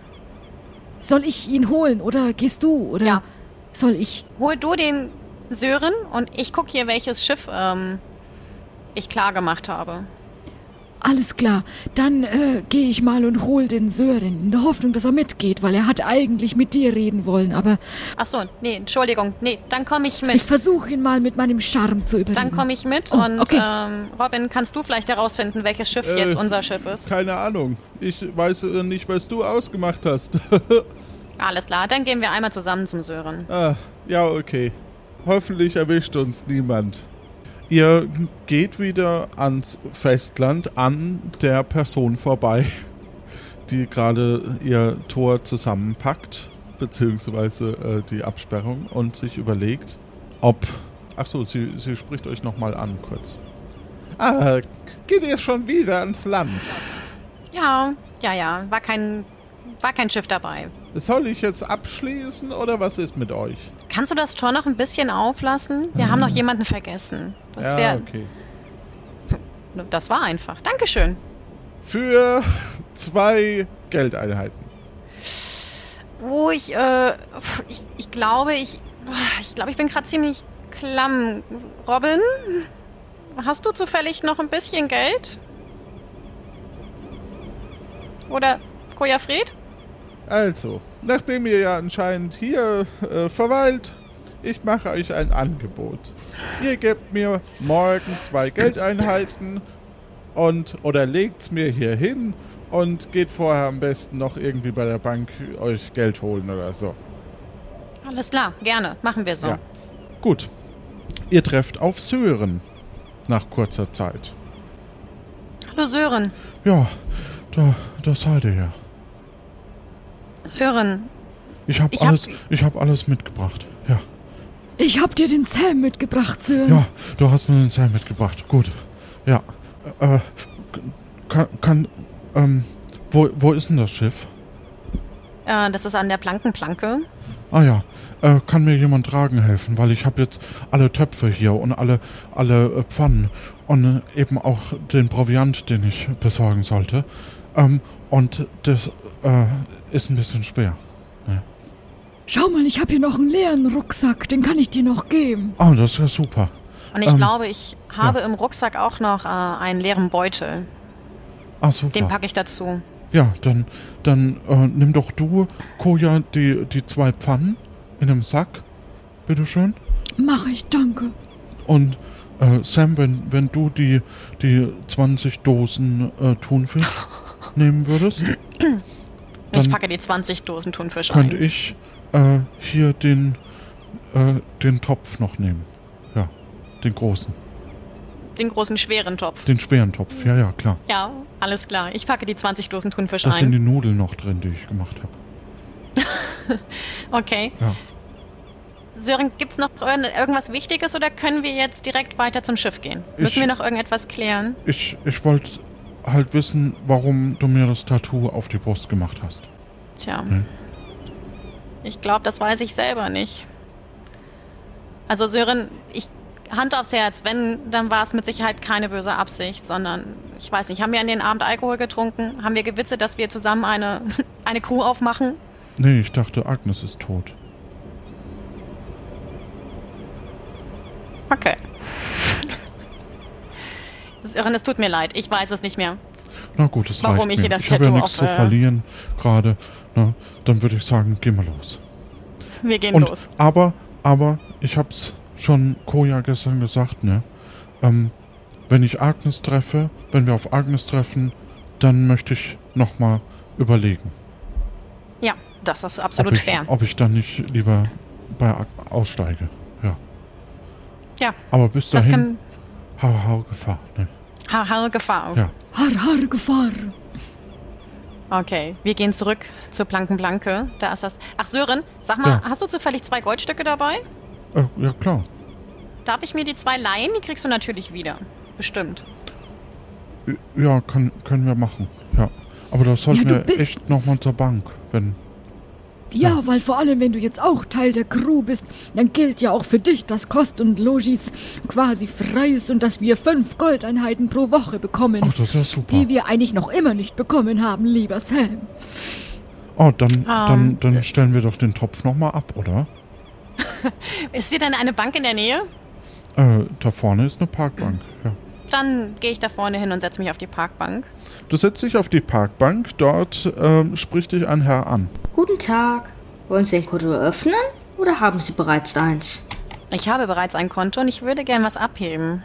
soll ich ihn holen oder gehst du oder Ja. soll ich? Hol du den Sören und ich guck hier, welches Schiff ähm, ich klar gemacht habe. Alles klar, dann äh, gehe ich mal und hol den Sören in der Hoffnung, dass er mitgeht, weil er hat eigentlich mit dir reden wollen, aber Ach so, nee, Entschuldigung. Nee, dann komme ich ich mit. versuche ihn mal mit meinem Charme zu überreden. Dann komme ich mit Oh, und okay. ähm, Robin, kannst du vielleicht herausfinden, welches Schiff Äh, jetzt unser Schiff ist? Keine Ahnung. Ich weiß äh, nicht, was du ausgemacht hast. Alles klar, dann gehen wir einmal zusammen zum Sören. ah, ja, okay. Hoffentlich erwischt uns niemand. Ihr geht wieder ans Festland an der Person vorbei, die gerade ihr Tor zusammenpackt, beziehungsweise äh, die Absperrung und sich überlegt, ob. Achso, sie, sie spricht euch nochmal an, kurz. Ah, geht ihr schon wieder ans Land? Ja, ja, ja, war kein, war kein Schiff dabei. Soll ich jetzt abschließen oder was ist mit euch? Kannst du das Tor noch ein bisschen auflassen? Wir haben noch jemanden vergessen. Das ja, wäre, okay. das war einfach. Dankeschön. Für zwei Geldeinheiten. Oh, ich, äh, ich, ich glaube, ich, ich glaube, ich bin gerade ziemlich klamm. Robin, hast du zufällig noch ein bisschen Geld? Oder Koja Fred? Also, nachdem ihr ja anscheinend hier äh, verweilt, ich mache euch ein Angebot. Ihr gebt mir morgen zwei Geldeinheiten und oder legt's mir hier hin und geht vorher am besten noch irgendwie bei der Bank euch Geld holen oder so. Alles klar, gerne. Machen wir so. Ja. Gut. Ihr trefft auf Sören nach kurzer Zeit. Hallo Sören. Ja, da, da seid ihr ja. Sören, Ich habe Ich hab- alles, ich habe alles mitgebracht. Ja, Ich hab dir den Sam mitgebracht, Sören. ja, du hast mir den Seil mitgebracht. Gut. Ja. Äh, kann, kann ähm, wo, wo ist denn das Schiff? äh, das ist an der Plankenplanke. Ah ja, äh, kann mir jemand tragen helfen, weil ich habe jetzt alle Töpfe hier und alle, alle äh, Pfannen und äh, eben auch den Proviant, den ich besorgen sollte. Ähm, und das äh, ist ein bisschen schwer. Schau mal, ich hab hier noch einen leeren Rucksack, den kann ich dir noch geben. Ah, das ist ja super. Und ich Ähm, glaube, ich habe im Rucksack auch noch äh, einen leeren Beutel. Ah, super. Den packe ich dazu. Ja, dann, dann äh, nimm doch du, Koja, die, die zwei Pfannen in einem Sack. Bitteschön. Mach ich, danke. Und äh, Sam, wenn, wenn du die, die 20 Dosen äh, Thunfisch nehmen würdest, ich packe die 20 Dosen Thunfisch könnte ein. ich äh, hier den, äh, den Topf noch nehmen. Ja, den großen. Den großen, schweren Topf. Den schweren Topf. Ja, ja, klar. Ja, alles klar. Ich packe die 20 Dosen Thunfisch Da sind die ein. Nudeln noch drin, die ich gemacht habe. Okay. Ja. Sören, gibt's noch irgend- irgendwas Wichtiges oder können wir jetzt direkt weiter zum Schiff gehen? Ich- Müssen wir noch irgendetwas klären? Ich, ich wollte halt wissen, warum du mir das Tattoo auf die Brust gemacht hast. Tja. Hm. Ich glaube, das weiß ich selber nicht. Also Sören, ich Hand aufs Herz, wenn, dann war es mit Sicherheit keine böse Absicht, sondern ich weiß nicht, haben wir an den Abend Alkohol getrunken? Haben wir gewitzelt, dass wir zusammen eine, eine Crew aufmachen? Nee, ich dachte, Agnes ist tot. Okay. Sören, es tut mir leid, ich weiß es nicht mehr. Na gut, das Warum reicht ich mir. hier das ich habe ja nichts zu verlieren gerade. Na, dann würde ich sagen, geh mal los. Wir gehen Und los. aber, aber ich hab's schon Koja gestern gesagt, ne? Ähm, wenn ich Agnes treffe, wenn wir auf Agnes treffen, dann möchte ich nochmal überlegen, Ja, das ist absolut ob, ich, fair. ob ich dann nicht lieber bei Ag aussteige. Ja. Ja, Aber bis dahin, hau, hau Gefahr, ne? Ha, ha, Gefahr. Ja. Har, har, Gefahr. Okay, wir gehen zurück zur Plankenblanke. Da ist das. Ach, Sören, sag mal, Ja. hast du zufällig zwei Goldstücke dabei? Äh, ja, klar. Darf ich mir die zwei leihen? Die kriegst du natürlich wieder. Bestimmt. Ja, kann, können wir machen. Ja. Aber da sollten Ja, du wir echt nochmal zur Bank, wenn. Ja, weil vor allem, wenn du jetzt auch Teil der Crew bist, dann gilt ja auch für dich, dass Kost und Logis quasi frei ist und dass wir fünf Goldeinheiten pro Woche bekommen, Ach, das ist ja super. die wir eigentlich noch immer nicht bekommen haben, lieber Sam. Oh, dann, Ah. dann, dann stellen wir doch den Topf nochmal ab, oder? Ist hier denn eine Bank in der Nähe? Äh, da vorne ist eine Parkbank. Ja. Dann gehe ich da vorne hin und setze mich auf die Parkbank. Du setzt dich auf die Parkbank, dort ähm, spricht dich ein Herr an. Guten Tag. Wollen Sie ein Konto eröffnen oder haben Sie bereits eins? Ich habe bereits ein Konto und ich würde gern was abheben.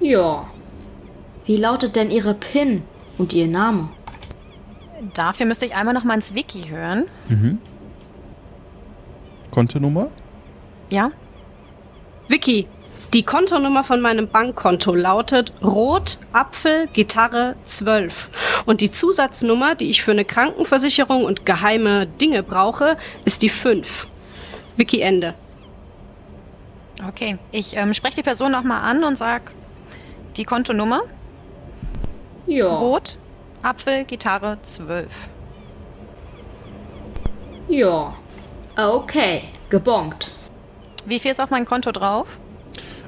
Ja. Wie lautet denn Ihre PIN und Ihr Name? Dafür müsste ich einmal noch mal ins Wiki hören. Kontonummer? Ja? Vicky, die Kontonummer von meinem Bankkonto lautet Rot Apfel Gitarre 12 und die Zusatznummer, die ich für eine Krankenversicherung und geheime Dinge brauche, ist die 5. Vicky Ende. Okay. Ich ähm, spreche die Person noch mal an und sag die Kontonummer. Ja. Rot, Apfel, Gitarre 12. Ja. Okay. Gebongt. Wie viel ist auf mein Konto drauf?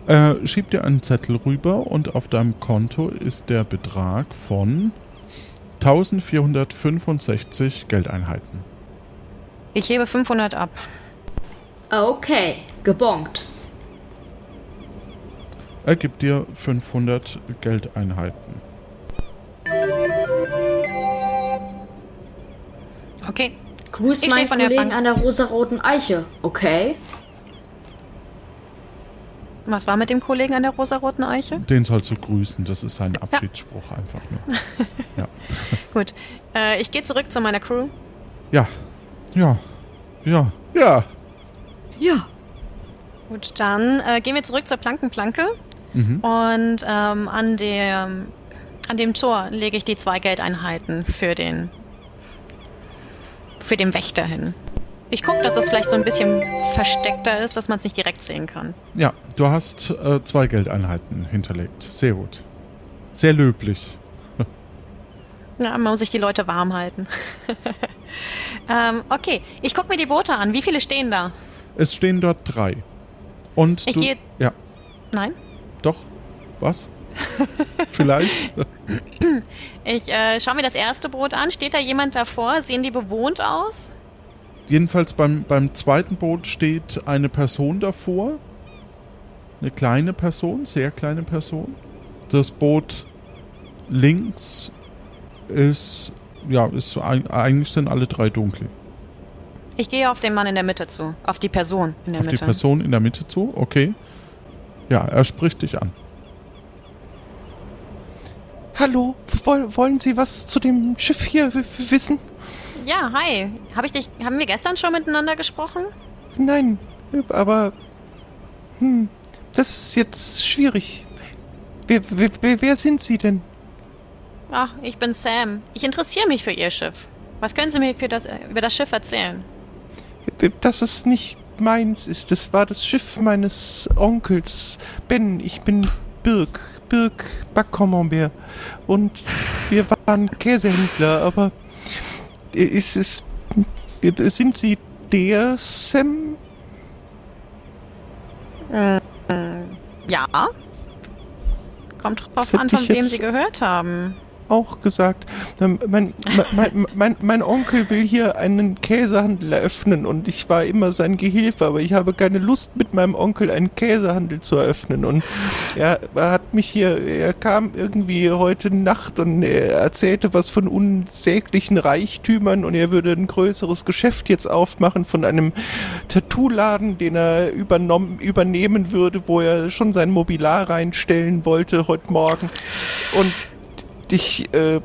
Äh, schieb dir einen Zettel rüber und auf deinem Konto ist der Betrag von 1465 Geldeinheiten. Ich hebe 500 ab. Okay. Gebongt. Er gibt dir 500 Geldeinheiten. Okay. Grüß Ich meinen von der Kollegen an der rosaroten Eiche. Okay. Was war mit dem Kollegen an der rosaroten Eiche? Den sollst du grüßen, das ist sein Abschiedsspruch einfach nur. Ja. Gut. Äh, ich gehe zurück zu meiner Crew. Ja, ja, ja, ja. Ja, Gut, dann äh, gehen wir zurück zur Plankenplanke. Mhm. Und ähm, an, dem, an dem Tor lege ich die zwei Geldeinheiten für den, für den Wächter hin. Ich gucke, dass es vielleicht so ein bisschen versteckter ist, dass man es nicht direkt sehen kann. Ja, du hast äh, zwei Geldeinheiten hinterlegt. Sehr gut. Sehr löblich. Ja, man muss sich die Leute warm halten. ähm, okay, ich gucke mir die Boote an. Wie viele stehen da? Es stehen dort drei. Und Ich gehe- Ja, Nein? doch. Was? Vielleicht? Ich äh, schaue mir das erste Boot an. Steht da jemand davor? Sehen die bewohnt aus? Jedenfalls beim, beim zweiten Boot steht eine Person davor. Eine kleine Person, sehr kleine Person. Das Boot links ist, ja, ist eig- eigentlich sind alle drei dunkel. Ich gehe auf den Mann in der Mitte zu. Auf die Person in der Auf Mitte. die Person in der Mitte zu, okay. Ja, er spricht dich an. Hallo, woll, wollen Sie was zu dem Schiff hier wissen? Ja, hi. Hab ich dich, haben wir gestern schon miteinander gesprochen? Nein, aber hm, das ist jetzt schwierig. Wer, wer, wer, sind Sie denn? Ach, ich bin Sam. Ich interessiere mich für Ihr Schiff. Was können Sie mir für das, äh, über das Schiff erzählen? Dass es nicht meins ist. Das war das Schiff meines Onkels Ben. Ich bin Birk. Birk Backcommembert. Und wir waren Käsehändler, aber ist es. Sind Sie der Sam? Ja. Kommt drauf an, von wem Sie gehört haben. Auch gesagt, ähm, mein, mein, mein, mein Onkel will hier einen Käsehandel eröffnen und ich war immer sein Gehilfe, aber ich habe keine Lust mit meinem Onkel einen Käsehandel zu eröffnen. Und er, hat mich hier, er kam irgendwie heute Nacht und er erzählte was von unsäglichen Reichtümern und er würde ein größeres Geschäft jetzt aufmachen von einem Tattoo-Laden, den er übernommen, übernehmen würde, wo er schon sein Mobiliar reinstellen wollte heute Morgen. Und ich äh,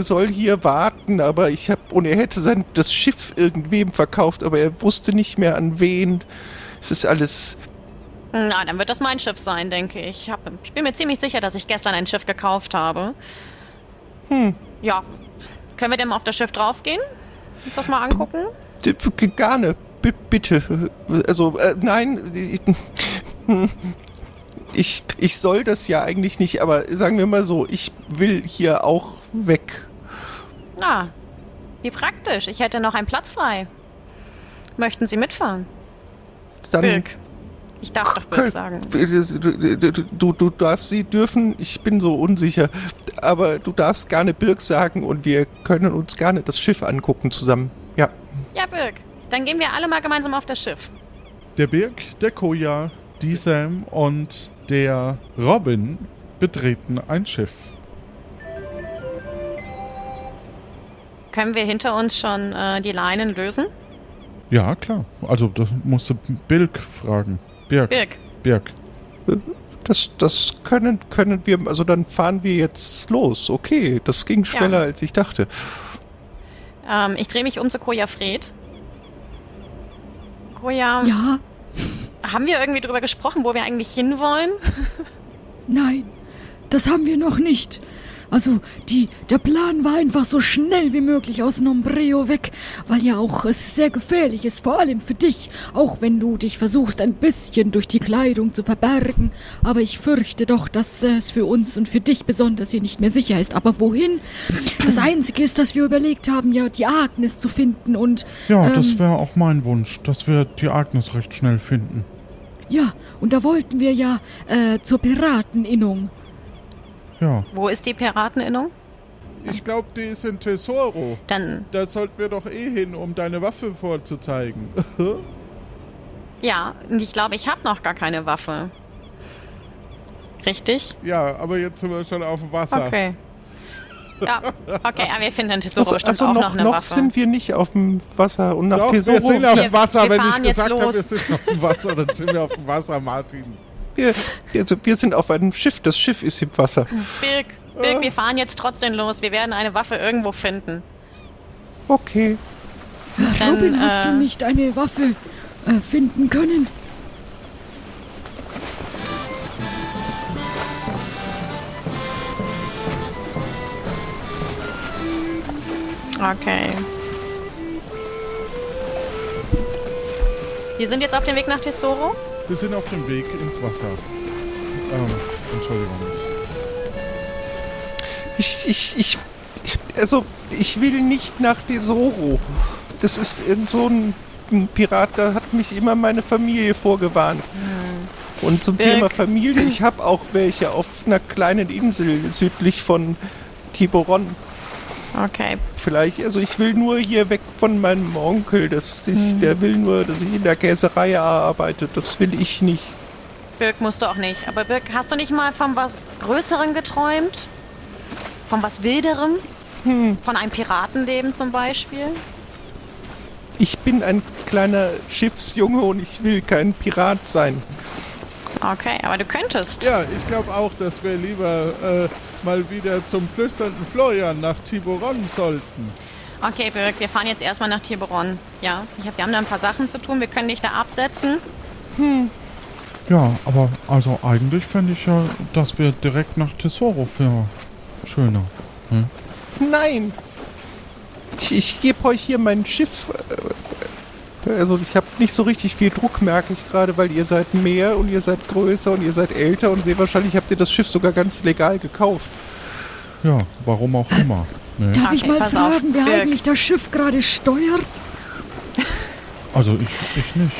soll hier warten, aber ich habe und er hätte sein das Schiff irgendwem verkauft, aber er wusste nicht mehr an wen. Es ist alles Na, dann wird das mein Schiff sein, denke ich. Ich, hab, ich bin mir ziemlich sicher, dass ich gestern ein Schiff gekauft habe. Ja. Können wir denn mal auf das Schiff draufgehen? Uns das mal angucken? D- Gerne, B bitte. Also, äh, nein, ich, ich, soll das ja eigentlich nicht, aber sagen wir mal so, ich will hier auch weg. Na, wie praktisch. Ich hätte noch einen Platz frei. Möchten Sie mitfahren? Dann Birk. Ich darf doch Birk sagen. Du, du, du darfst sie dürfen, ich bin so unsicher, aber du darfst gerne Birk sagen und wir können uns gerne das Schiff angucken zusammen. Ja. Ja, Birk. Dann gehen wir alle mal gemeinsam auf das Schiff. Der Birk, der Koja, die Sam und der Robin betreten ein Schiff. Können wir hinter uns schon äh, die Leinen lösen? Ja, klar. Also, das musst du Birk fragen. Birk. Birk. Birk. Das, das können, können wir, also dann fahren wir jetzt los. Okay, das ging schneller Ja. als ich dachte. Ähm, ich drehe mich um zu Koja Fred. Koja, Ja, haben wir irgendwie drüber gesprochen, wo wir eigentlich hinwollen? nein, das haben wir noch nicht. Also, die, der Plan war einfach so schnell wie möglich aus Nombreo weg, weil ja auch es sehr gefährlich ist, vor allem für dich, auch wenn du dich versuchst, ein bisschen durch die Kleidung zu verbergen. Aber ich fürchte doch, dass es für uns und für dich besonders hier nicht mehr sicher ist. Aber wohin? Das Einzige ist, dass wir überlegt haben, ja, die Agnes zu finden und... Ja, ähm, das wäre auch mein Wunsch, dass wir die Agnes recht schnell finden. Ja, und da wollten wir ja äh, zur Pirateninnung. Ja. Wo ist die Pirateninnung? Ich glaube, die ist in Tesoro. Dann, Da sollten wir doch eh hin, um deine Waffe vorzuzeigen. ja, ich glaube, ich habe noch gar keine Waffe. Richtig? ja, aber jetzt sind wir schon auf dem Wasser. Okay. Ja, okay, aber wir finden in Tesoro Also, bestimmt also auch noch, noch eine noch Waffe. sind wir nicht auf dem Wasser und nach Doch, Tesoro. wir sind auf Wir- dem Wasser. wir Wenn ich fahren jetzt gesagt habe, wir sind auf dem Wasser, dann sind wir auf dem Wasser, Martin. wir, also wir sind auf einem Schiff. Das Schiff ist im Wasser. Birk, Birk, wir fahren jetzt trotzdem los. Wir werden eine Waffe irgendwo finden. Okay. Dann, Robin, hast äh, du nicht eine Waffe äh, finden können? Okay. Wir sind jetzt auf dem Weg nach Tesoro. Wir sind auf dem Weg ins Wasser. Ähm, Entschuldigung. Ich, ich, ich, also, ich will nicht nach Tesoro. Das ist irgend so ein, ein Pirat, da hat mich immer meine Familie vorgewarnt. Und zum Birk. Thema Familie, ich habe auch welche auf einer kleinen Insel südlich von Tiburon. Okay. Vielleicht, also ich will nur hier weg von meinem Onkel. Das ich, Der will nur, dass ich in der Käserei arbeite. Das will ich nicht. Birk musst du auch nicht. Aber Birk, hast du nicht mal von was Größerem geträumt? Von was Wilderem? Von einem Piratenleben zum Beispiel? Ich bin ein kleiner Schiffsjunge und ich will kein Pirat sein. Okay, aber du könntest. Ja, ich glaube auch, dass wir lieber äh, mal wieder zum flüsternden Florian nach Tiburon sollten. Okay, Birk, wir fahren jetzt erstmal nach Tiburon. Ja, ich hab, wir haben da ein paar Sachen zu tun. Wir können dich da absetzen. Ja, aber also eigentlich fände ich ja, dass wir direkt nach Tesoro für schöner. Hm? Nein! Ich, ich gebe euch hier mein Schiff. äh, Also ich habe nicht so richtig viel Druck, merke ich gerade, weil ihr seid mehr und ihr seid größer und ihr seid älter und sehr wahrscheinlich habt ihr das Schiff sogar ganz legal gekauft. Ja, warum auch immer. Ne? Darf ich Okay, mal auf, fragen, wer Birk. eigentlich das Schiff gerade steuert? Also ich, ich nicht.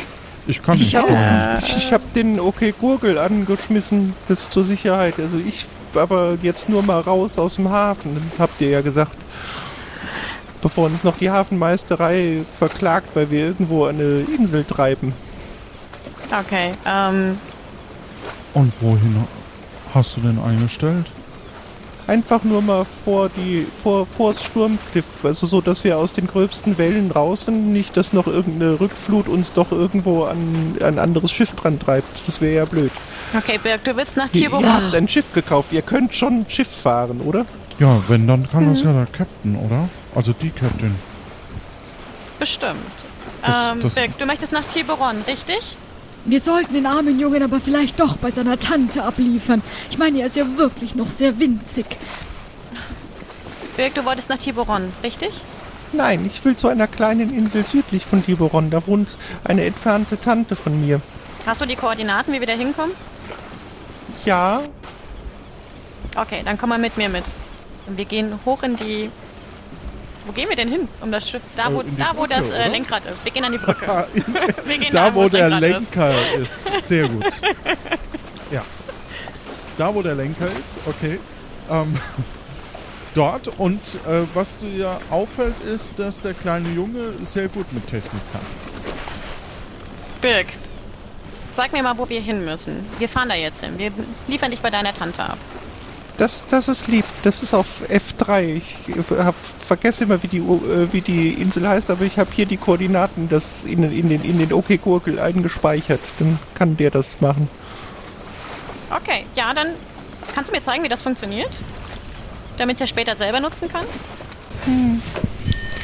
Ich kann nicht Ich, steuern. ich, ich habe den OK Gurgel angeschmissen, das zur Sicherheit. Also ich aber jetzt nur mal raus aus dem Hafen, habt ihr ja gesagt. Bevor uns noch die Hafenmeisterei verklagt, weil wir irgendwo eine Insel treiben. Okay, ähm, Und wohin hast du denn eingestellt? Einfach nur mal vor die vor vors Sturmkliff, also so, dass wir aus den gröbsten Wellen raus sind, nicht, dass noch irgendeine Rückflut uns doch irgendwo an an ein anderes Schiff dran treibt. Das wäre ja blöd. okay, Birk, du willst nach Tiburon. ihr habt ein Schiff gekauft, ihr könnt schon Schiff fahren, oder? Ja, wenn, dann kann das ja der Captain, oder? Also die Captain. Bestimmt. Das- ähm, das- Birk, du möchtest nach Tiburon, richtig? Wir sollten den armen Jungen aber vielleicht doch bei seiner Tante abliefern. Ich meine, er ist ja wirklich noch sehr winzig. Birk, du wolltest nach Tiburon, richtig? Nein, ich will zu einer kleinen Insel südlich von Tiburon. Da wohnt eine entfernte Tante von mir. Hast du die Koordinaten, wie wir da hinkommen? Ja, Okay, dann komm mal mit mir mit. Und wir gehen hoch in die. Wo gehen wir denn hin? Um das Schiff. Da, wo, Äh, da, wo Brücke, das äh? Lenkrad ist. Wir gehen an die Brücke. da, dahin, wo das der Lenkrad ist. Lenker ist. Sehr gut. Ja. Da, wo der Lenker ist, okay. Ähm, dort. Und äh, was dir ja auffällt, ist, dass der kleine Junge sehr gut mit Technik kann. Birk, sag mir mal, wo wir hin müssen. Wir fahren da jetzt hin. Wir liefern dich bei deiner Tante ab. Das, das ist lieb. Das ist auf F3. Ich hab, vergesse immer, wie die, U- äh, wie die Insel heißt, aber ich habe hier die Koordinaten das in, in den, in den OK Gurkel eingespeichert. Dann kann der das machen. Okay, ja, dann kannst du mir zeigen, wie das funktioniert? Damit er später selber nutzen kann?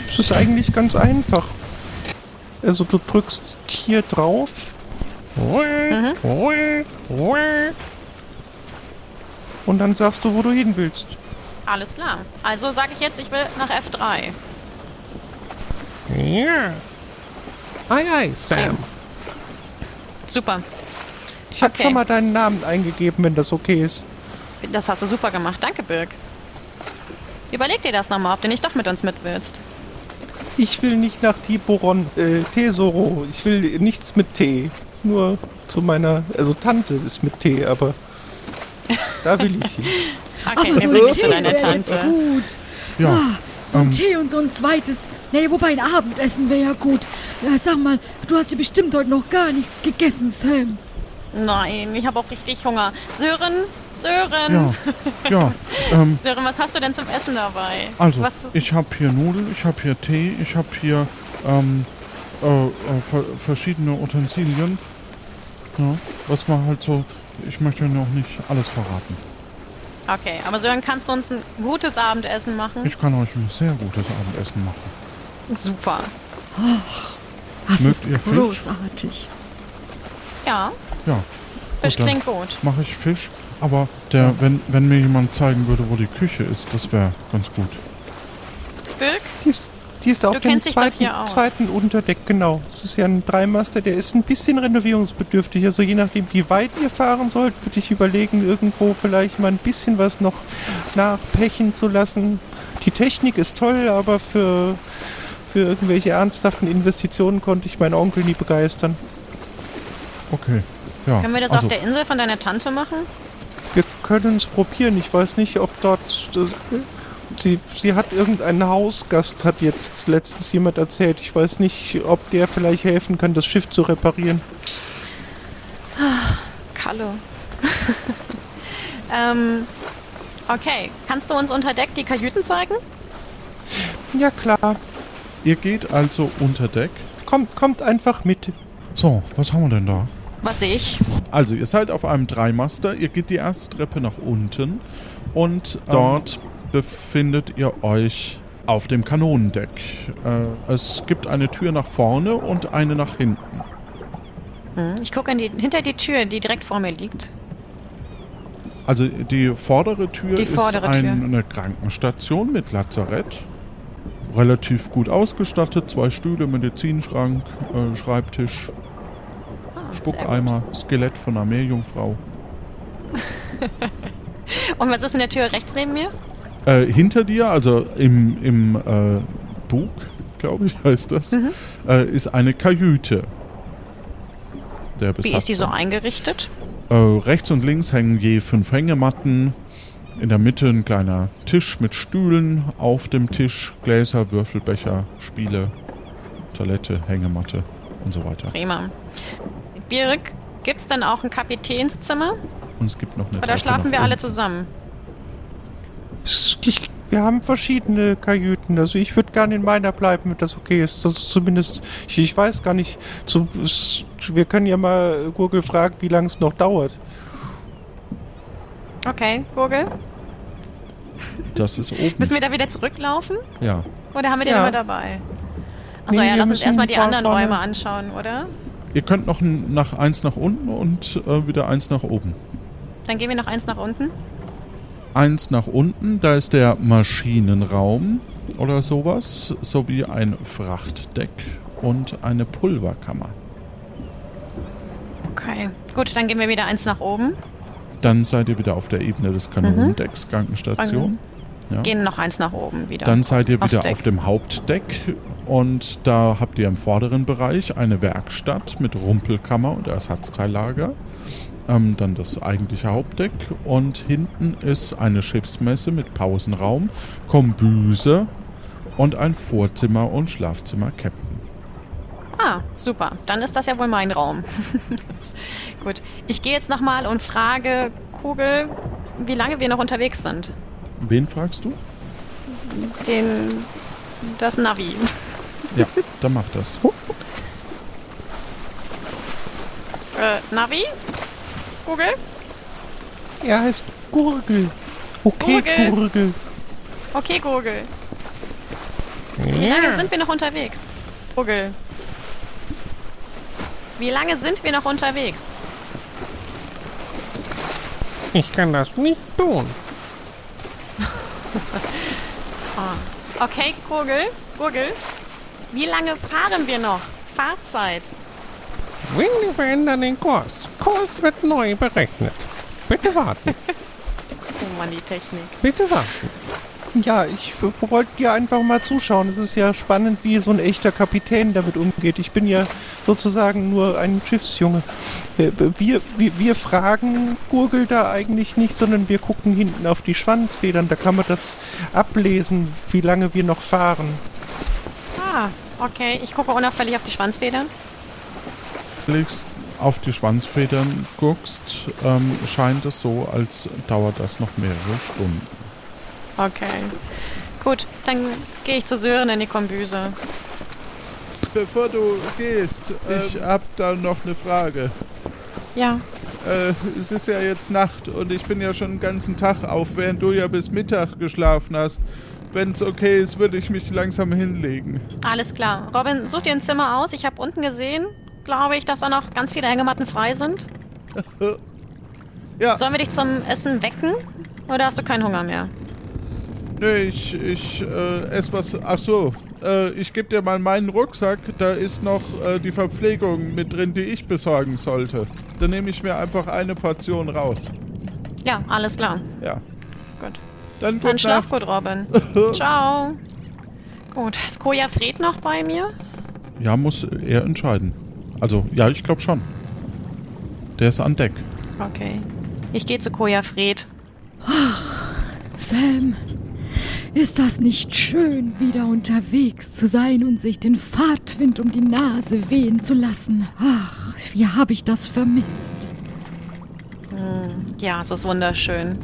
Es ist eigentlich ganz einfach. Also du drückst hier drauf und dann sagst du, wo du hin willst. Alles klar. Also sage ich jetzt, ich will nach F3. Ja. Ei, ei, Sam. Super. Ich habe Okay. schon mal deinen Namen eingegeben, wenn das okay ist. Das hast du super gemacht. Danke, Birk. Überleg dir das nochmal, ob du nicht doch mit uns mit willst. Ich will nicht nach Tiburon, äh, Tesoro. Ich will nichts mit T. Nur zu meiner, also Tante ist mit T, aber da will ich hin. Okay, Aber wir so zu Tee jetzt Tante. gut. Ja. Ah, so ein ähm, Tee und so ein zweites. Nee, wobei ein Abendessen wäre ja gut. Ja, sag mal, du hast ja bestimmt heute noch gar nichts gegessen, Sam. Nein, ich habe auch richtig Hunger. Sören, Sören. Ja. Ja. Ähm, Sören, was hast du denn zum Essen dabei? also, was, ich habe hier Nudeln, ich habe hier Tee, ich habe hier ähm, äh, äh, ver verschiedene Utensilien. Ja, was man halt so. Ich möchte noch nicht alles verraten. okay, aber Sören, kannst du uns ein gutes Abendessen machen? Ich kann euch ein sehr gutes Abendessen machen. Super. Das Mögt ist ihr Fisch? großartig. Ja, Ja. Fisch dann klingt gut. Mache ich Fisch, aber der, wenn, wenn mir jemand zeigen würde, wo die Küche ist, das wäre ganz gut. Birk? Die ist, die ist auf Du dem zweiten, zweiten Unterdeck, genau. Es ist ja ein Dreimaster, der ist ein bisschen renovierungsbedürftig. Also je nachdem, wie weit ihr fahren sollt, würde ich überlegen, irgendwo vielleicht mal ein bisschen was noch nachpechen zu lassen. Die Technik ist toll, aber für, für irgendwelche ernsthaften Investitionen konnte ich meinen Onkel nie begeistern. Okay. Ja. Können wir das also, auf der Insel von deiner Tante machen? Wir können es probieren. Ich weiß nicht, ob dort. Sie, sie hat irgendeinen Hausgast, hat jetzt letztens jemand erzählt. Ich weiß nicht, ob der vielleicht helfen kann, das Schiff zu reparieren. Kalle. ähm, okay. Kannst du uns unter Deck die Kajüten zeigen? Ja, klar. Ihr geht also unter Deck. Kommt, kommt einfach mit. So, was haben wir denn da? Was sehe ich? Also, ihr seid auf einem Dreimaster, ihr geht die erste Treppe nach unten und dort befindet ihr euch auf dem Kanonendeck. Äh, es gibt eine Tür nach vorne und eine nach hinten. Hm, Ich gucke hinter die Tür, die direkt vor mir liegt. Also die vordere Tür Die ist vordere ein, Tür. eine Krankenstation mit Lazarett. Relativ gut ausgestattet, zwei Stühle, Medizinschrank, äh, Schreibtisch, Ah, Spuckeimer, Skelett von einer Meerjungfrau. Und was ist in der Tür rechts neben mir? Äh, hinter dir, also im, im äh, Bug, glaube ich, heißt das, Mhm. äh, ist eine Kajüte. Wie ist die so eingerichtet? Äh, rechts und links hängen je fünf Hängematten. In der Mitte ein kleiner Tisch mit Stühlen. Auf dem Tisch Gläser, Würfelbecher, Spiele, Toilette, Hängematte und so weiter. Prima. Birk, gibt's denn auch ein Kapitänszimmer? Und es gibt noch eine Oder schlafen wir alle zusammen? Ich, wir haben verschiedene Kajüten. Also ich würde gerne in meiner bleiben, wenn das okay ist. Das ist zumindest. Ich, ich weiß gar nicht. Zu, es, wir können ja mal Google fragen, wie lange es noch dauert. Okay, Gurgel. Das ist oben. Müssen wir da wieder zurücklaufen? Ja. Oder haben wir den Ja. immer dabei? Achso, Nee, ja, lass uns erstmal die anderen vorne- Räume anschauen, oder? Ihr könnt noch nach eins nach unten und äh, wieder eins nach oben. Dann gehen wir noch eins nach unten. Eins nach unten, da ist der Maschinenraum oder sowas, sowie ein Frachtdeck und eine Pulverkammer. Okay. Gut, dann gehen wir wieder eins nach oben. Dann seid ihr wieder auf der Ebene des Kanonendecks, Krankenstation. Ja. Gehen noch eins nach oben wieder. Dann seid ihr wieder Deck. auf dem Hauptdeck und da habt ihr im vorderen Bereich eine Werkstatt mit Rumpelkammer und Ersatzteillager. Ähm, dann das eigentliche Hauptdeck und hinten ist eine Schiffsmesse mit Pausenraum, Kombüse und ein Vorzimmer und Schlafzimmer Captain. Ah, super. Dann ist das ja wohl mein Raum. Gut. Ich gehe jetzt nochmal und frage Kugel, wie lange wir noch unterwegs sind. Wen fragst du? Den. Das Navi. Ja, dann mach das. Äh, Navi? Kugel? Er heißt Gurgel. Okay, Gurgel. Gurgel. Okay, Kugel. Wie lange sind wir noch unterwegs? Kugel. Wie lange sind wir noch unterwegs? Ich kann das nicht tun. Ah. Okay, Kugel. Kugel. Wie lange fahren wir noch? Fahrzeit. Wir verändern den Kurs. Kurs wird neu berechnet. Bitte warten. Oh Mann, die Technik. Bitte warten. Ja, ich wollte dir einfach mal zuschauen. Es ist ja spannend, wie so ein echter Kapitän damit umgeht. Ich bin ja sozusagen nur ein Schiffsjunge. Äh, Wir, wir, wir fragen Gurgel da eigentlich nicht, sondern wir gucken hinten auf die Schwanzfedern. Da kann man das ablesen, wie lange wir noch fahren. Ah, okay. Ich gucke unauffällig auf die Schwanzfedern. Legst auf die Schwanzfedern guckst, ähm, scheint es so, als dauert das noch mehrere Stunden. Okay. Gut, dann gehe ich zu Sören in die Kombüse. Bevor du gehst, ich hab da noch eine Frage. Ja. Äh, es ist ja jetzt Nacht und ich bin ja schon den ganzen Tag auf, während du ja bis Mittag geschlafen hast. Wenn es okay ist, würde ich mich langsam hinlegen. Alles klar. Robin, such dir ein Zimmer aus. Ich habe unten gesehen, glaube ich, dass da noch ganz viele Hängematten frei sind. Ja. Sollen wir dich zum Essen wecken? Oder hast du keinen Hunger mehr? Nee, ich, ich äh, esse was. Ach so, äh, ich gebe dir mal meinen Rucksack. Da ist noch äh, die Verpflegung mit drin, die ich besorgen sollte. Dann nehme ich mir einfach eine Portion raus. Ja, alles klar. Ja. Gut. Dann Dann schlaf gut, Robin. Ciao. Gut, ist Koja Fred noch bei mir? Ja, muss er entscheiden. Also, ja, ich glaube schon. Der ist an Deck. Okay. Ich gehe zu Koja Fred. Sam, ist das nicht schön, wieder unterwegs zu sein und sich den Fahrtwind um die Nase wehen zu lassen? Ach, wie habe ich das vermisst. Hm, Ja, es ist wunderschön.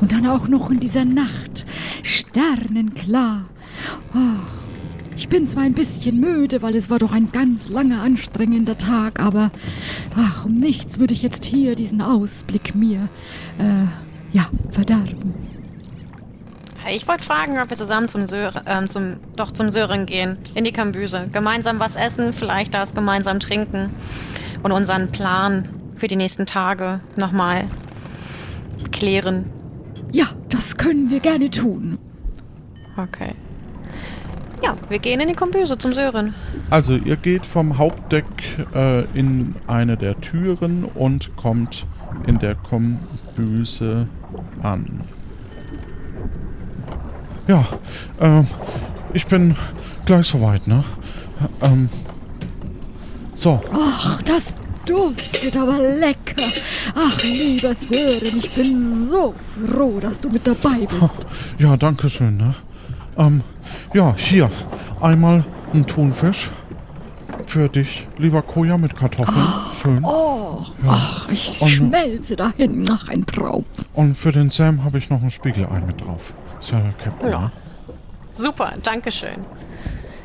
Und dann auch noch in dieser Nacht, sternenklar. Ach, ich bin zwar ein bisschen müde, weil es war doch ein ganz langer, anstrengender Tag, aber ach, um nichts würde ich jetzt hier diesen Ausblick mir, äh, ja, verderben. Ich wollte fragen, ob wir zusammen zum Sören, ähm, zum, doch zum Sören gehen, in die Kambüse. Gemeinsam was essen, vielleicht das gemeinsam trinken und unseren Plan für die nächsten Tage nochmal klären. Ja, das können wir gerne tun. Okay. Ja, wir gehen in die Kombüse zum Sören. Also, ihr geht vom Hauptdeck äh, in eine der Türen und kommt in der Kombüse an. Ja, ähm, ich bin gleich soweit, ne? Ähm, so, Ach, das duftet aber lecker. Ach, lieber Sören, ich bin so froh, dass du mit dabei bist. ja, danke schön, ne? Ähm, ja, hier, einmal ein Thunfisch für dich, lieber Koja, mit Kartoffeln. Schön. Oh, Ja. ach, ich Und- schmelze dahin. Ach, ein Traum. Und für den Sam habe ich noch ein Spiegelei mit drauf. Ist ja der Captain, Ja. ne? Super, danke schön.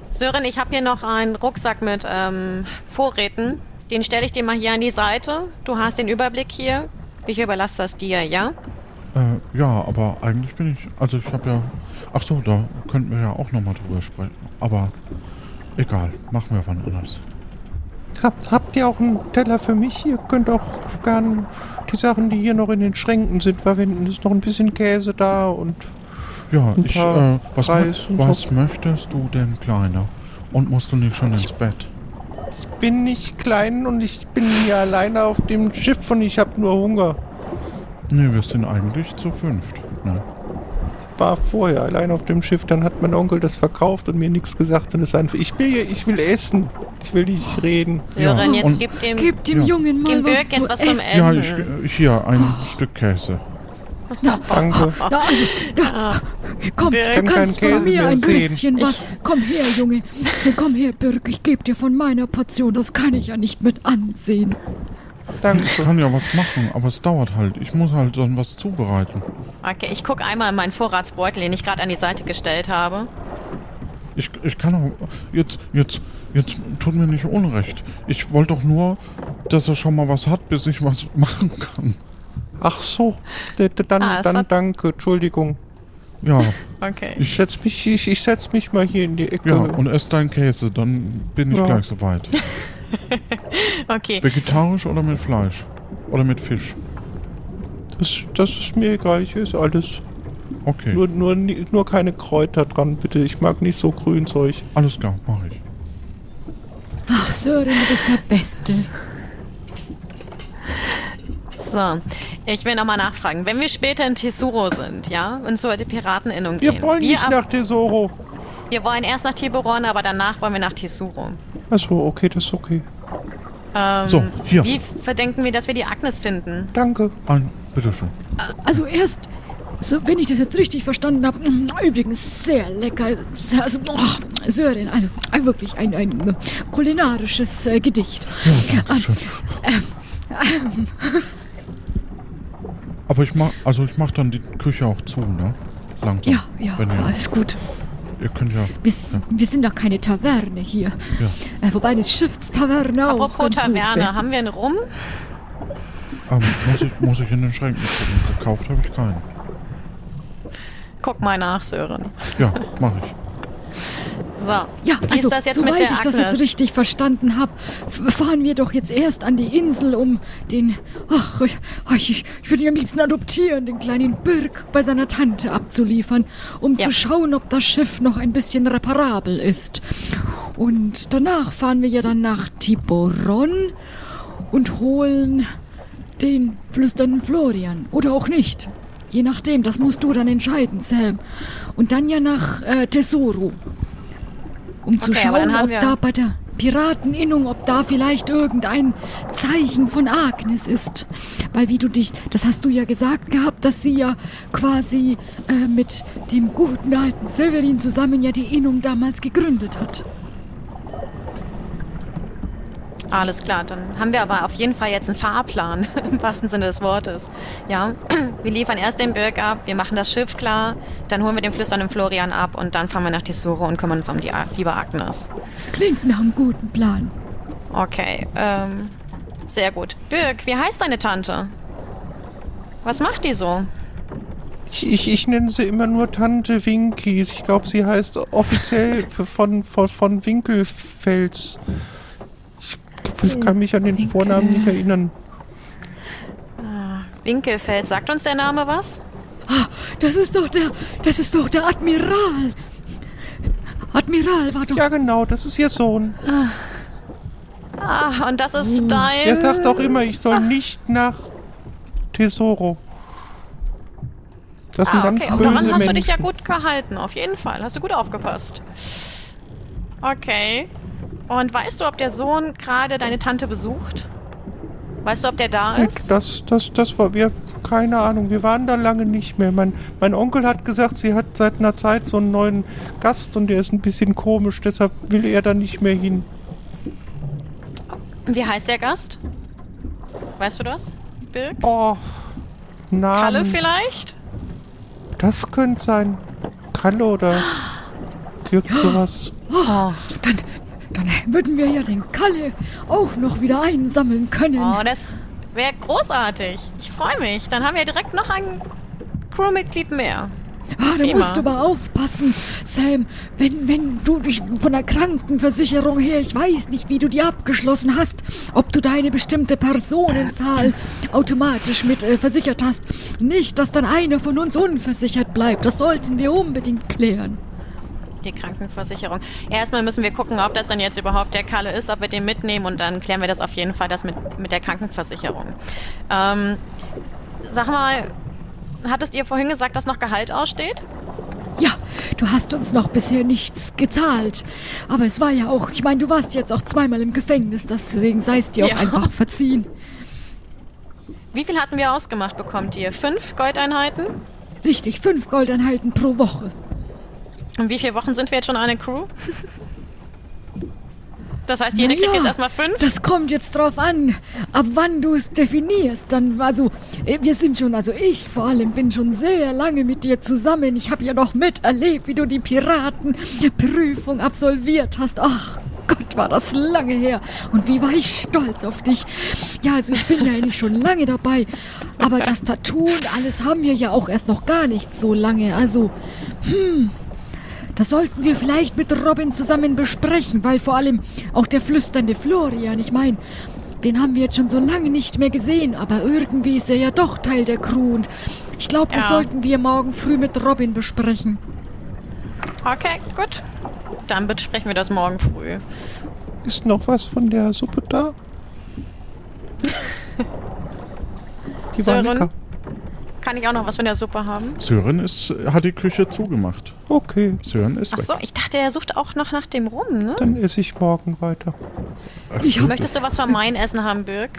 Sören, ich habe hier noch einen Rucksack mit ähm, Vorräten. Den stelle ich dir mal hier an die Seite. Du hast den Überblick hier. Ich überlasse das dir, ja? Äh, ja, aber eigentlich bin ich. Also ich habe ja. Ach so, da könnten wir ja auch nochmal drüber sprechen. Aber egal, machen wir wann anders. Habt, habt ihr auch einen Teller für mich? Ihr könnt auch gern die Sachen, die hier noch in den Schränken sind, verwenden. Ist noch ein bisschen Käse da und Ja, Ein ich, paar äh, was, was so. möchtest du denn, Kleiner? Und musst du nicht schon ins Bett? ich bin nicht klein und ich bin hier alleine auf dem Schiff und ich habe nur Hunger. Nee, wir sind eigentlich zu fünft. Ne? War vorher allein auf dem Schiff, dann hat mein Onkel das verkauft und mir nichts gesagt und ist einfach. Ich will, hier- ich will essen. Ich will nicht reden. Sören, Ja, jetzt und- gib dem, Gib dem Ja. Jungen mal dem was Birk zu jetzt was zum essen. Ja, ich, hier, ein Stück Käse. Danke. Ja, also, da, komm, Birk. du Ich kann kannst von mir ein sehen. bisschen was. Komm her, Junge. Komm her, Birk, ich gebe dir von meiner Portion. Das kann ich ja nicht mit ansehen. Ich Danke. kann ja was machen, aber es dauert halt. Ich muss halt dann was zubereiten. Okay, ich gucke einmal in meinen Vorratsbeutel, den ich gerade an die Seite gestellt habe. Ich, ich kann auch. Jetzt, jetzt, jetzt tut mir nicht unrecht. Ich wollte doch nur, dass er schon mal was hat, bis ich was machen kann. Ach so. Dann, Ah, dann danke. Entschuldigung. Ja, Okay. Ich setz mich, ich, ich setz mich mal hier in die Ecke. ja, und ess deinen Käse, dann bin ich Ja. gleich soweit. Okay. Vegetarisch oder mit Fleisch? Oder mit Fisch? das, das ist mir egal. Ich esse alles. Okay, Nur, nur, nur keine Kräuter dran, bitte. Ich mag nicht so Grünzeug. alles klar, mache ich. Ach, Sören, du bist der Beste. So, ich will nochmal nachfragen. Wenn wir später in Tesuro sind, ja, und zur Pirateninnung Wir gehen. wollen nicht nach Tesoro. Wir wollen erst nach Tiburon, aber danach wollen wir nach Tesuro. Achso, okay, das ist okay. Ähm, So, hier. Wie verdenken wir, dass wir die Agnes finden? Danke. Ein, bitteschön. Also erst, so, wenn ich das jetzt richtig verstanden habe, übrigens sehr lecker. Also, oh, Sören, also äh, wirklich ein, ein äh, kulinarisches äh, Gedicht. Dankeschön. Aber ich mach, also ich mach dann die Küche auch zu, ne? Langsam. Ja, ja, Wenn ihr, alles gut. Ihr könnt ja, Wir, s- wir sind doch keine Taverne hier. ja. Äh, wobei eine Schiffstaverne auch Apropos Taverne, haben wir einen Rum? Ähm, muss, ich, muss ich in den Schränken gucken. Gekauft habe ich keinen. Guck mal nach, Sören. Ja, mache ich. So, Ja, also, das soweit ich das Agnes? jetzt richtig verstanden habe, fahren wir doch jetzt erst an die Insel, um den, ach, ich, ich, würde ihn am liebsten adoptieren, den kleinen Birk bei seiner Tante abzuliefern, um Ja. zu schauen, ob das Schiff noch ein bisschen reparabel ist. Und danach fahren wir ja dann nach Tiburon und holen den flüsternden Florian. Oder auch nicht. Je nachdem, das musst du dann entscheiden, Sam. Und dann ja nach äh, Tesoro. Um zu Okay, aber schauen, ob da bei der Pirateninnung, ob da vielleicht irgendein Zeichen von Agnes ist. Weil wie du dich, das hast du ja gesagt gehabt, dass sie ja quasi äh, mit dem guten alten Severin zusammen ja die Innung damals gegründet hat. Alles klar, dann haben wir aber auf jeden Fall jetzt einen Fahrplan, im wahrsten Sinne des Wortes. Ja, wir liefern erst den Birk ab, wir machen das Schiff klar, dann holen wir den flüsternden Florian ab und dann fahren wir nach Tesoro und kümmern uns um die liebe Agnes. Klingt nach einem guten Plan. Okay, ähm, sehr gut. Birk, wie heißt deine Tante? Was macht die so? Ich, ich, ich nenne sie immer nur Tante Winkies. Ich glaube, sie heißt offiziell von, von, von Winkelfels. Ich kann mich an den Vornamen nicht erinnern. Winkelfeld, sagt uns der Name was? Das ist doch der, das ist doch der Admiral. Admiral war doch. Ja, genau, das ist ihr Sohn. Ah, und das ist dein... Er sagt auch immer, ich soll nicht nach Tesoro. Das sind ah, ganz okay. Und daran böse hast du dich ja gut gehalten, auf jeden Fall. Hast du gut aufgepasst. Okay. Und weißt du, ob der Sohn gerade deine Tante besucht? Weißt du, ob der da ist? Das, das, das war wir, keine Ahnung, wir waren da lange nicht mehr. Mein, mein Onkel hat gesagt, sie hat seit einer Zeit so einen neuen Gast und der ist ein bisschen komisch, deshalb will er da nicht mehr hin. Wie heißt der Gast? Weißt du das? Birk? Oh, Namen. Kalle vielleicht? Das könnte sein. Kalle oder irgend sowas. Oh, dann, dann würden wir ja den Kalle auch noch wieder einsammeln können. Oh, das wäre großartig. Ich freue mich. Dann haben wir direkt noch ein Crewmitglied mehr. Ah, da musst du aber aufpassen, Sam. Wenn, wenn du dich von der Krankenversicherung her, ich weiß nicht, wie du die abgeschlossen hast, ob du deine bestimmte Personenzahl automatisch mit äh, versichert hast. Nicht, dass dann einer von uns unversichert bleibt. Das sollten wir unbedingt klären. Die Krankenversicherung. Erstmal müssen wir gucken, ob das dann jetzt überhaupt der Kalle ist, ob wir den mitnehmen und dann klären wir das auf jeden Fall das mit, mit der Krankenversicherung. Ähm, sag mal, hattest ihr vorhin gesagt, dass noch Gehalt aussteht? Ja, du hast uns noch bisher nichts gezahlt. Aber es war ja auch, ich meine, du warst jetzt auch zweimal im Gefängnis, deswegen sei es dir Ja. auch einfach verziehen. Wie viel hatten wir ausgemacht, bekommt ihr? Fünf Goldeinheiten? Richtig, fünf Goldeinheiten pro Woche. Und wie viele Wochen sind wir jetzt schon eine Crew? Das heißt, kriegt Naja, jetzt erstmal fünf? Das kommt jetzt drauf an, ab wann du es definierst. Dann, also, äh, wir sind schon, also ich vor allem bin schon sehr lange mit dir zusammen. Ich habe ja noch miterlebt, wie du die Piratenprüfung absolviert hast. Ach Gott, war das lange her. Und wie war ich stolz auf dich. Ja, also ich bin ja eigentlich schon lange dabei. Aber das Tattoo und alles haben wir ja auch erst noch gar nicht so lange. Also, hm, das sollten wir vielleicht mit Robin zusammen besprechen, weil vor allem auch der flüsternde Florian, ich meine, den haben wir jetzt schon so lange nicht mehr gesehen, aber irgendwie ist er ja doch Teil der Crew und ich glaube, das Ja. sollten wir morgen früh mit Robin besprechen. Okay, gut. Dann besprechen wir das morgen früh. Ist noch was von der Suppe da? Die war Sören? lecker. Kann ich auch noch was von der Suppe haben? Sören ist, hat die Küche zugemacht. Okay, Sören ist Ach weg. so, ich dachte, er sucht auch noch nach dem rum, ne? dann esse ich morgen weiter. Ach so, Möchtest du was von mein Essen haben, Birk?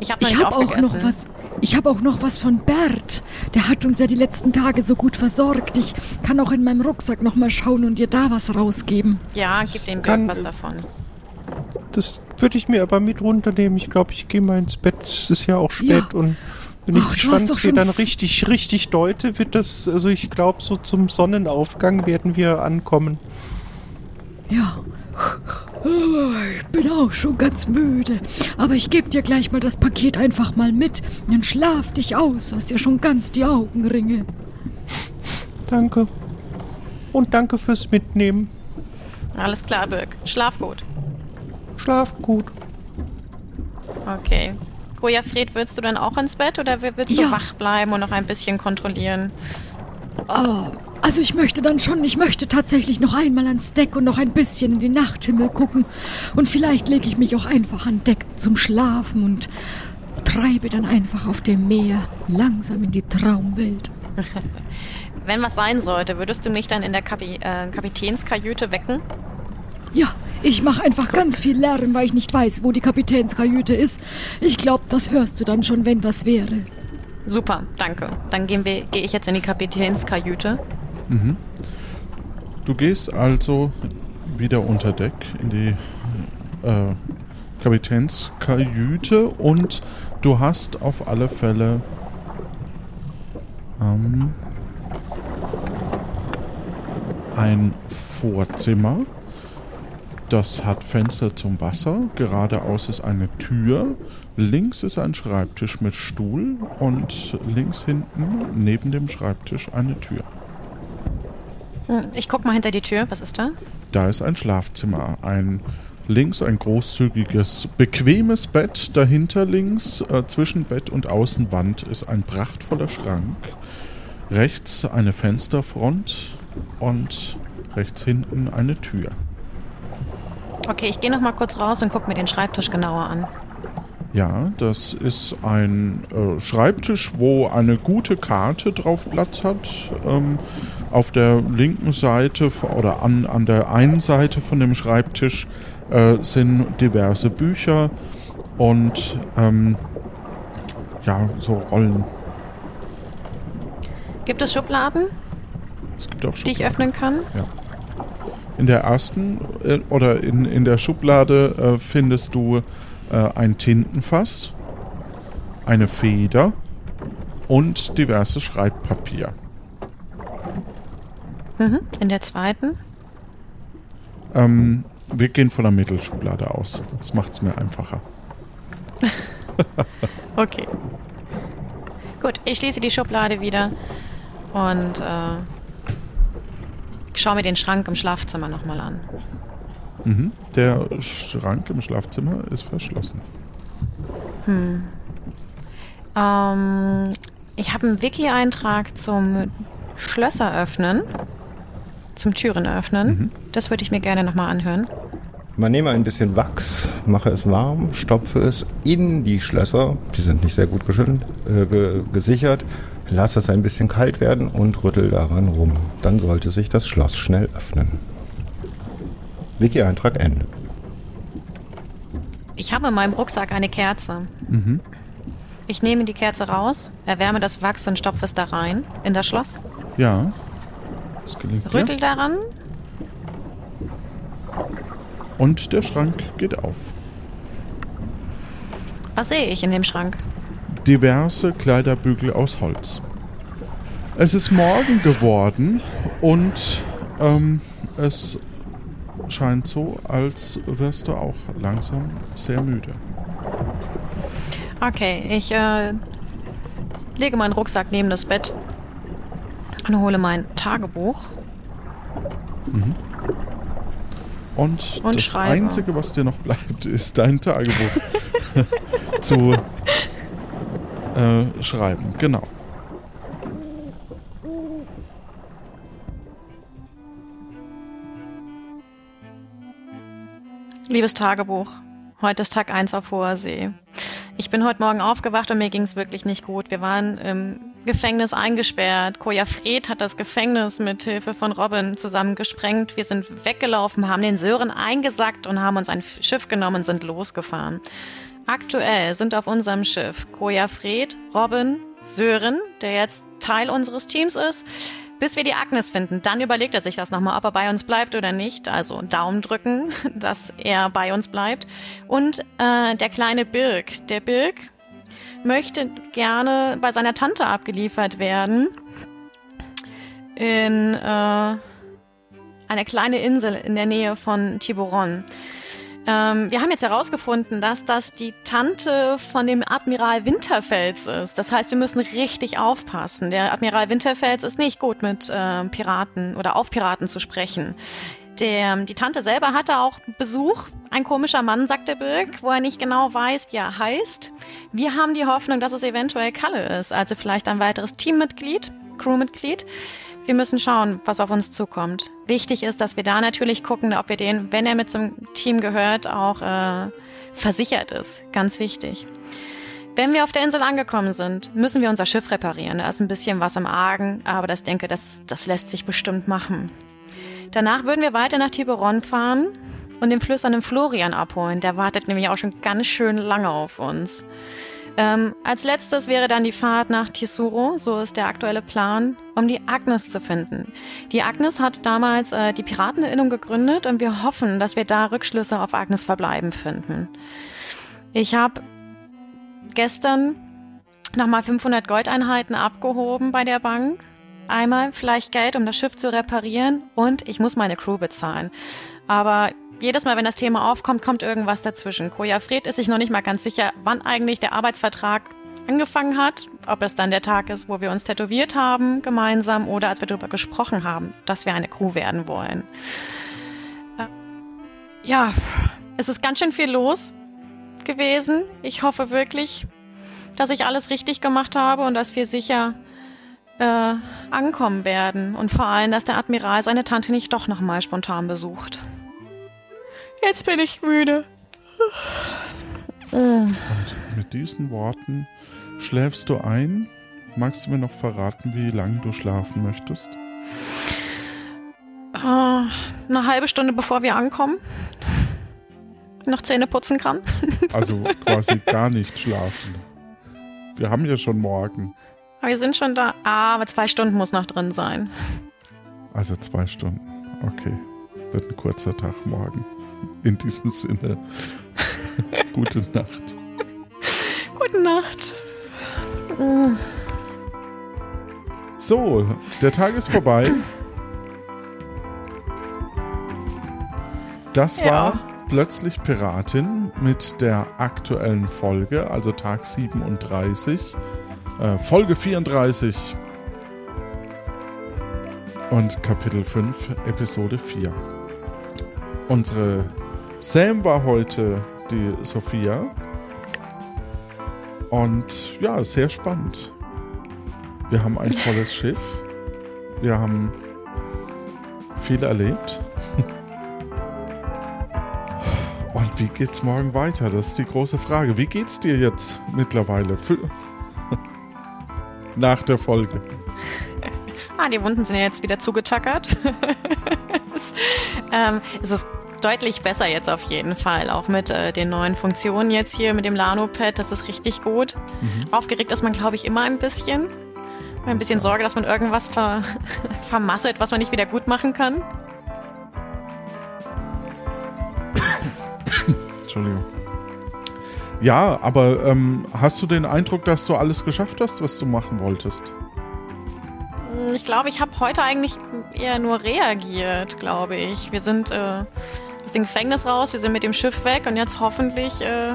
Ich habe Ich habe auch noch was. Ich habe auch noch was von Bert. Der hat uns ja die letzten Tage so gut versorgt. Ich kann auch in meinem Rucksack noch mal schauen und dir da was rausgeben. Ja, gib dem Kann- was davon. Das würde ich mir aber mit runternehmen. Ich glaube, ich gehe mal ins Bett. Es ist ja auch spät Ja. und wenn ich doch Schwanzfee schon dann richtig, richtig deute, wird das, also ich glaube, so zum Sonnenaufgang werden wir ankommen. Ja. Ich bin auch schon ganz müde. Aber ich gebe dir gleich mal das Paket einfach mal mit. Dann schlaf dich aus. Du hast ja schon ganz die Augenringe. Danke. Und danke fürs Mitnehmen. Alles klar, Birk. Schlaf gut. Schlaf gut. Okay. Gojafred, willst du dann auch ins Bett oder willst du Ja. wach bleiben und noch ein bisschen kontrollieren? Oh, also ich möchte dann schon, ich möchte tatsächlich noch einmal ans Deck und noch ein bisschen in den Nachthimmel gucken. Und vielleicht lege ich mich auch einfach an Deck zum Schlafen und treibe dann einfach auf dem Meer langsam in die Traumwelt. Wenn was sein sollte, würdest du mich dann in der Kapi äh, Kapitänskajüte wecken? Ja, ich mache einfach ganz viel Lärm, weil ich nicht weiß, wo die Kapitänskajüte ist. Ich glaube, das hörst du dann schon, wenn was wäre. Super, danke. Dann gehen wir, gehe ich jetzt in die Kapitänskajüte. Du gehst also wieder unter Deck in die äh, Kapitänskajüte und du hast auf alle Fälle ähm, ein Vorzimmer. Das hat Fenster zum Wasser. Geradeaus ist eine Tür. Links ist ein Schreibtisch mit Stuhl und links hinten neben dem Schreibtisch eine Tür. Hm, Ich guck mal hinter die Tür. Was ist da? Da ist ein Schlafzimmer. Ein links ein großzügiges, bequemes Bett. Dahinter links äh, zwischen Bett und Außenwand ist ein prachtvoller Schrank. Rechts eine Fensterfront und rechts hinten eine Tür. Okay, ich gehe noch mal kurz raus und guck mir den Schreibtisch genauer an. Ja, das ist ein äh, Schreibtisch, wo eine gute Karte drauf Platz hat. Ähm, auf der linken Seite oder an, an der einen Seite von dem Schreibtisch äh, sind diverse Bücher und ähm, ja, so Rollen. Gibt es Schubladen, Es gibt auch die ich Schubladen. öffnen kann? In der ersten äh, oder in, in der Schublade äh, findest du äh, ein Tintenfass, eine Feder und diverses Schreibpapier. Mhm. In der zweiten? Ähm, wir gehen von der Mittelschublade aus. Das macht es mir einfacher. Okay. Gut, ich schließe die Schublade wieder und äh, Ich schaue mir den Schrank im Schlafzimmer nochmal an. Mhm. Der Schrank im Schlafzimmer ist verschlossen. Hm. Ähm, ich habe einen Wiki-Eintrag zum Schlösser öffnen, zum Türen öffnen. Mhm. Das würde ich mir gerne nochmal anhören. Man nehme ein bisschen Wachs, mache es warm, stopfe es in die Schlösser, die sind nicht sehr gut geschüttelt, äh, ge gesichert, lasse es ein bisschen kalt werden und rüttel daran rum. Dann sollte sich das Schloss schnell öffnen. Wiki-Eintrag Ende. Ich habe in meinem Rucksack eine Kerze. Mhm. Ich nehme die Kerze raus, erwärme das Wachs und stopfe es da rein, in das Schloss. Ja. Das gelingt dir. Rüttel daran. Und der Schrank geht auf. Was sehe ich in dem Schrank? Diverse Kleiderbügel aus Holz. Es ist Morgen geworden und ähm, es scheint so, als wirst du auch langsam sehr müde. Okay, ich äh, lege meinen Rucksack neben das Bett und hole mein Tagebuch. Mhm. Und, Und das schreibe. Einzige, was dir noch bleibt, ist dein Tagebuch zu äh, schreiben. Genau. Liebes Tagebuch, heute ist Tag 1 auf hoher See. Ich bin heute Morgen aufgewacht und mir ging es wirklich nicht gut. Wir waren im Gefängnis eingesperrt. Koja Fred hat das Gefängnis mit Hilfe von Robin zusammengesprengt. Wir sind weggelaufen, haben den Sören eingesackt und haben uns ein Schiff genommen und sind losgefahren. Aktuell sind auf unserem Schiff Koja Fred, Robin, Sören, der jetzt Teil unseres Teams ist, bis wir die Agnes finden. Dann überlegt er sich das nochmal, ob er bei uns bleibt oder nicht. Also Daumen drücken, dass er bei uns bleibt. Und äh, der kleine Birk. Der Birk möchte gerne bei seiner Tante abgeliefert werden. In äh, eine kleine Insel in der Nähe von Tiburon. Ähm, wir haben jetzt herausgefunden, dass das die Tante von dem Admiral Winterfels ist. Das heißt, wir müssen richtig aufpassen. Der Admiral Winterfels ist nicht gut mit äh, Piraten oder auf Piraten zu sprechen. Der, die Tante selber hatte auch Besuch. Ein komischer Mann, sagt der Birk, wo er nicht genau weiß, wie er heißt. Wir haben die Hoffnung, dass es eventuell Kalle ist, also vielleicht ein weiteres Teammitglied, Crewmitglied. Wir müssen schauen, was auf uns zukommt. Wichtig ist, dass wir da natürlich gucken, ob wir den, wenn er mit zum Team gehört, auch äh, versichert ist. Ganz wichtig. Wenn wir auf der Insel angekommen sind, müssen wir unser Schiff reparieren. Da ist ein bisschen was im Argen, aber das denke, das, das lässt sich bestimmt machen. Danach würden wir weiter nach Tiburon fahren und den flüsternden Florian abholen. Der wartet nämlich auch schon ganz schön lange auf uns. Ähm, als letztes wäre dann die Fahrt nach Tisuro, so ist der aktuelle Plan, um die Agnes zu finden. Die Agnes hat damals äh, die Pirateninnung gegründet und wir hoffen, dass wir da Rückschlüsse auf Agnes Verbleiben finden. Ich habe gestern nochmal 500 Goldeinheiten abgehoben bei der Bank. Einmal vielleicht Geld, um das Schiff zu reparieren und ich muss meine Crew bezahlen. Aber jedes Mal, wenn das Thema aufkommt, kommt irgendwas dazwischen. Koja Fred ist sich noch nicht mal ganz sicher, wann eigentlich der Arbeitsvertrag angefangen hat. Ob es dann der Tag ist, wo wir uns tätowiert haben gemeinsam oder als wir darüber gesprochen haben, dass wir eine Crew werden wollen. Äh, Ja, es ist ganz schön viel los gewesen. Ich hoffe wirklich, dass ich alles richtig gemacht habe und dass wir sicher äh, ankommen werden. Und vor allem, dass der Admiral seine Tante nicht doch nochmal spontan besucht. Jetzt bin ich müde. Und mit diesen Worten schläfst du ein. Magst du mir noch verraten, wie lange du schlafen möchtest? Äh, eine halbe Stunde bevor wir ankommen. Noch Zähne putzen kann. Also quasi gar nicht schlafen. Wir haben ja schon morgen. Aber wir sind schon da. Ah, aber zwei Stunden muss noch drin sein. Also zwei Stunden. Okay. Wird ein kurzer Tag morgen. In diesem Sinne. Gute Nacht. Gute Nacht. So, der Tag ist vorbei. Das Ja. war plötzlich Piratin mit der aktuellen Folge, also Tag 37, äh, Folge 34. und Kapitel 5, Episode 4. Unsere Sam war heute die Sophia. Und ja, sehr spannend. Wir haben ein tolles Schiff. Wir haben viel erlebt. Und wie geht's morgen weiter? Das ist die große Frage. Wie geht's dir jetzt mittlerweile? Nach der Folge. Ah, die Wunden sind ja jetzt wieder zugetackert. es, ähm, es ist deutlich besser jetzt auf jeden Fall. Auch mit äh, den neuen Funktionen jetzt hier mit dem Lano-Pad. Das ist richtig gut. Mhm. Aufgeregt ist man, glaube ich, immer ein bisschen. Ein bisschen Sorge, dass man irgendwas ver vermasselt, was man nicht wieder gut machen kann. Entschuldigung. Ja, aber ähm, hast du den Eindruck, dass du alles geschafft hast, was du machen wolltest? Hm, Ich glaube, ich habe heute eigentlich eher nur reagiert, glaube ich. Wir sind äh, aus dem Gefängnis raus, wir sind mit dem Schiff weg und jetzt hoffentlich, äh,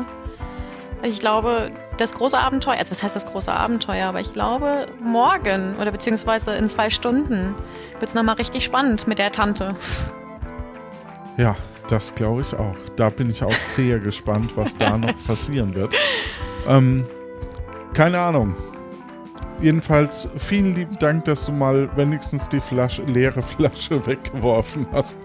ich glaube, das große Abenteuer, also was heißt das große Abenteuer, aber ich glaube, morgen oder beziehungsweise in zwei Stunden wird es nochmal richtig spannend mit der Tante. Ja, das glaube ich auch. Da bin ich auch sehr gespannt, was da noch passieren wird. Ähm, keine Ahnung. Jedenfalls vielen lieben Dank, dass du mal wenigstens die Flasche, leere Flasche weggeworfen hast.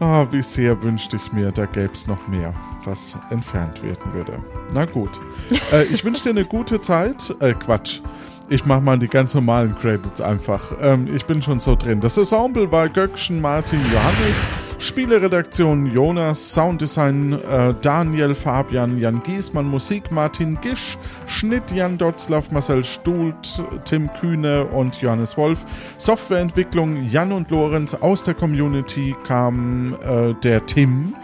Ah, wie sehr wünschte ich mir, da gäbe es noch mehr, was entfernt werden würde. Na gut. äh, ich wünsche dir eine gute Zeit. Äh, Quatsch. Ich mache mal die ganz normalen Credits einfach. Ähm, ich bin schon so drin. Das Ensemble war Göckchen, Martin, Johannes, Spieleredaktion Jonas, Sounddesign äh, Daniel, Fabian, Jan Giesmann, Musik Martin Gisch, Schnitt Jan Dotzlaff, Marcel Stult, Tim Kühne und Johannes Wolf, Softwareentwicklung Jan und Lorenz. Aus der Community kam äh, der Tim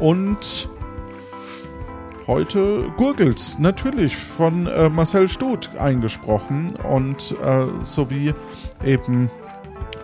und heute Gurgels, natürlich von äh, Marcel Stut eingesprochen und äh, sowie eben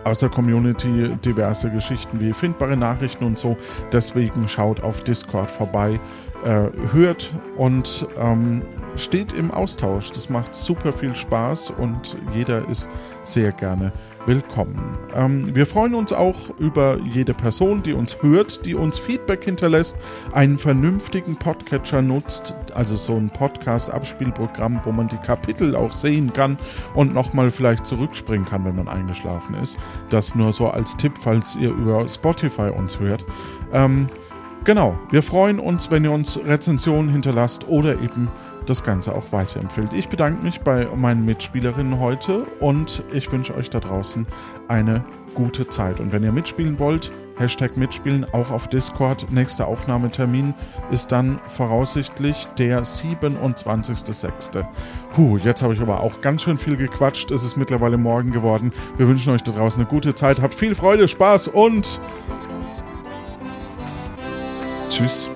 aus der Community diverse Geschichten wie findbare Nachrichten und so. Deswegen schaut auf Discord vorbei, äh, hört und ähm, steht im Austausch. Das macht super viel Spaß und jeder ist sehr gerne willkommen. Ähm, wir freuen uns auch über jede Person, die uns hört, die uns Feedback hinterlässt, einen vernünftigen Podcatcher nutzt, also so ein Podcast-Abspielprogramm, wo man die Kapitel auch sehen kann und nochmal vielleicht zurückspringen kann, wenn man eingeschlafen ist. Das nur so als Tipp, falls ihr über Spotify uns hört. Ähm, genau, wir freuen uns, wenn ihr uns Rezensionen hinterlasst oder eben das Ganze auch weiterempfiehlt. Ich bedanke mich bei meinen Mitspielerinnen heute und ich wünsche euch da draußen eine gute Zeit. Und wenn ihr mitspielen wollt, Hashtag mitspielen, auch auf Discord. Nächster Aufnahmetermin ist dann voraussichtlich der 27.06. Puh, jetzt habe ich aber auch ganz schön viel gequatscht. Es ist mittlerweile morgen geworden. Wir wünschen euch da draußen eine gute Zeit. Habt viel Freude, Spaß und tschüss.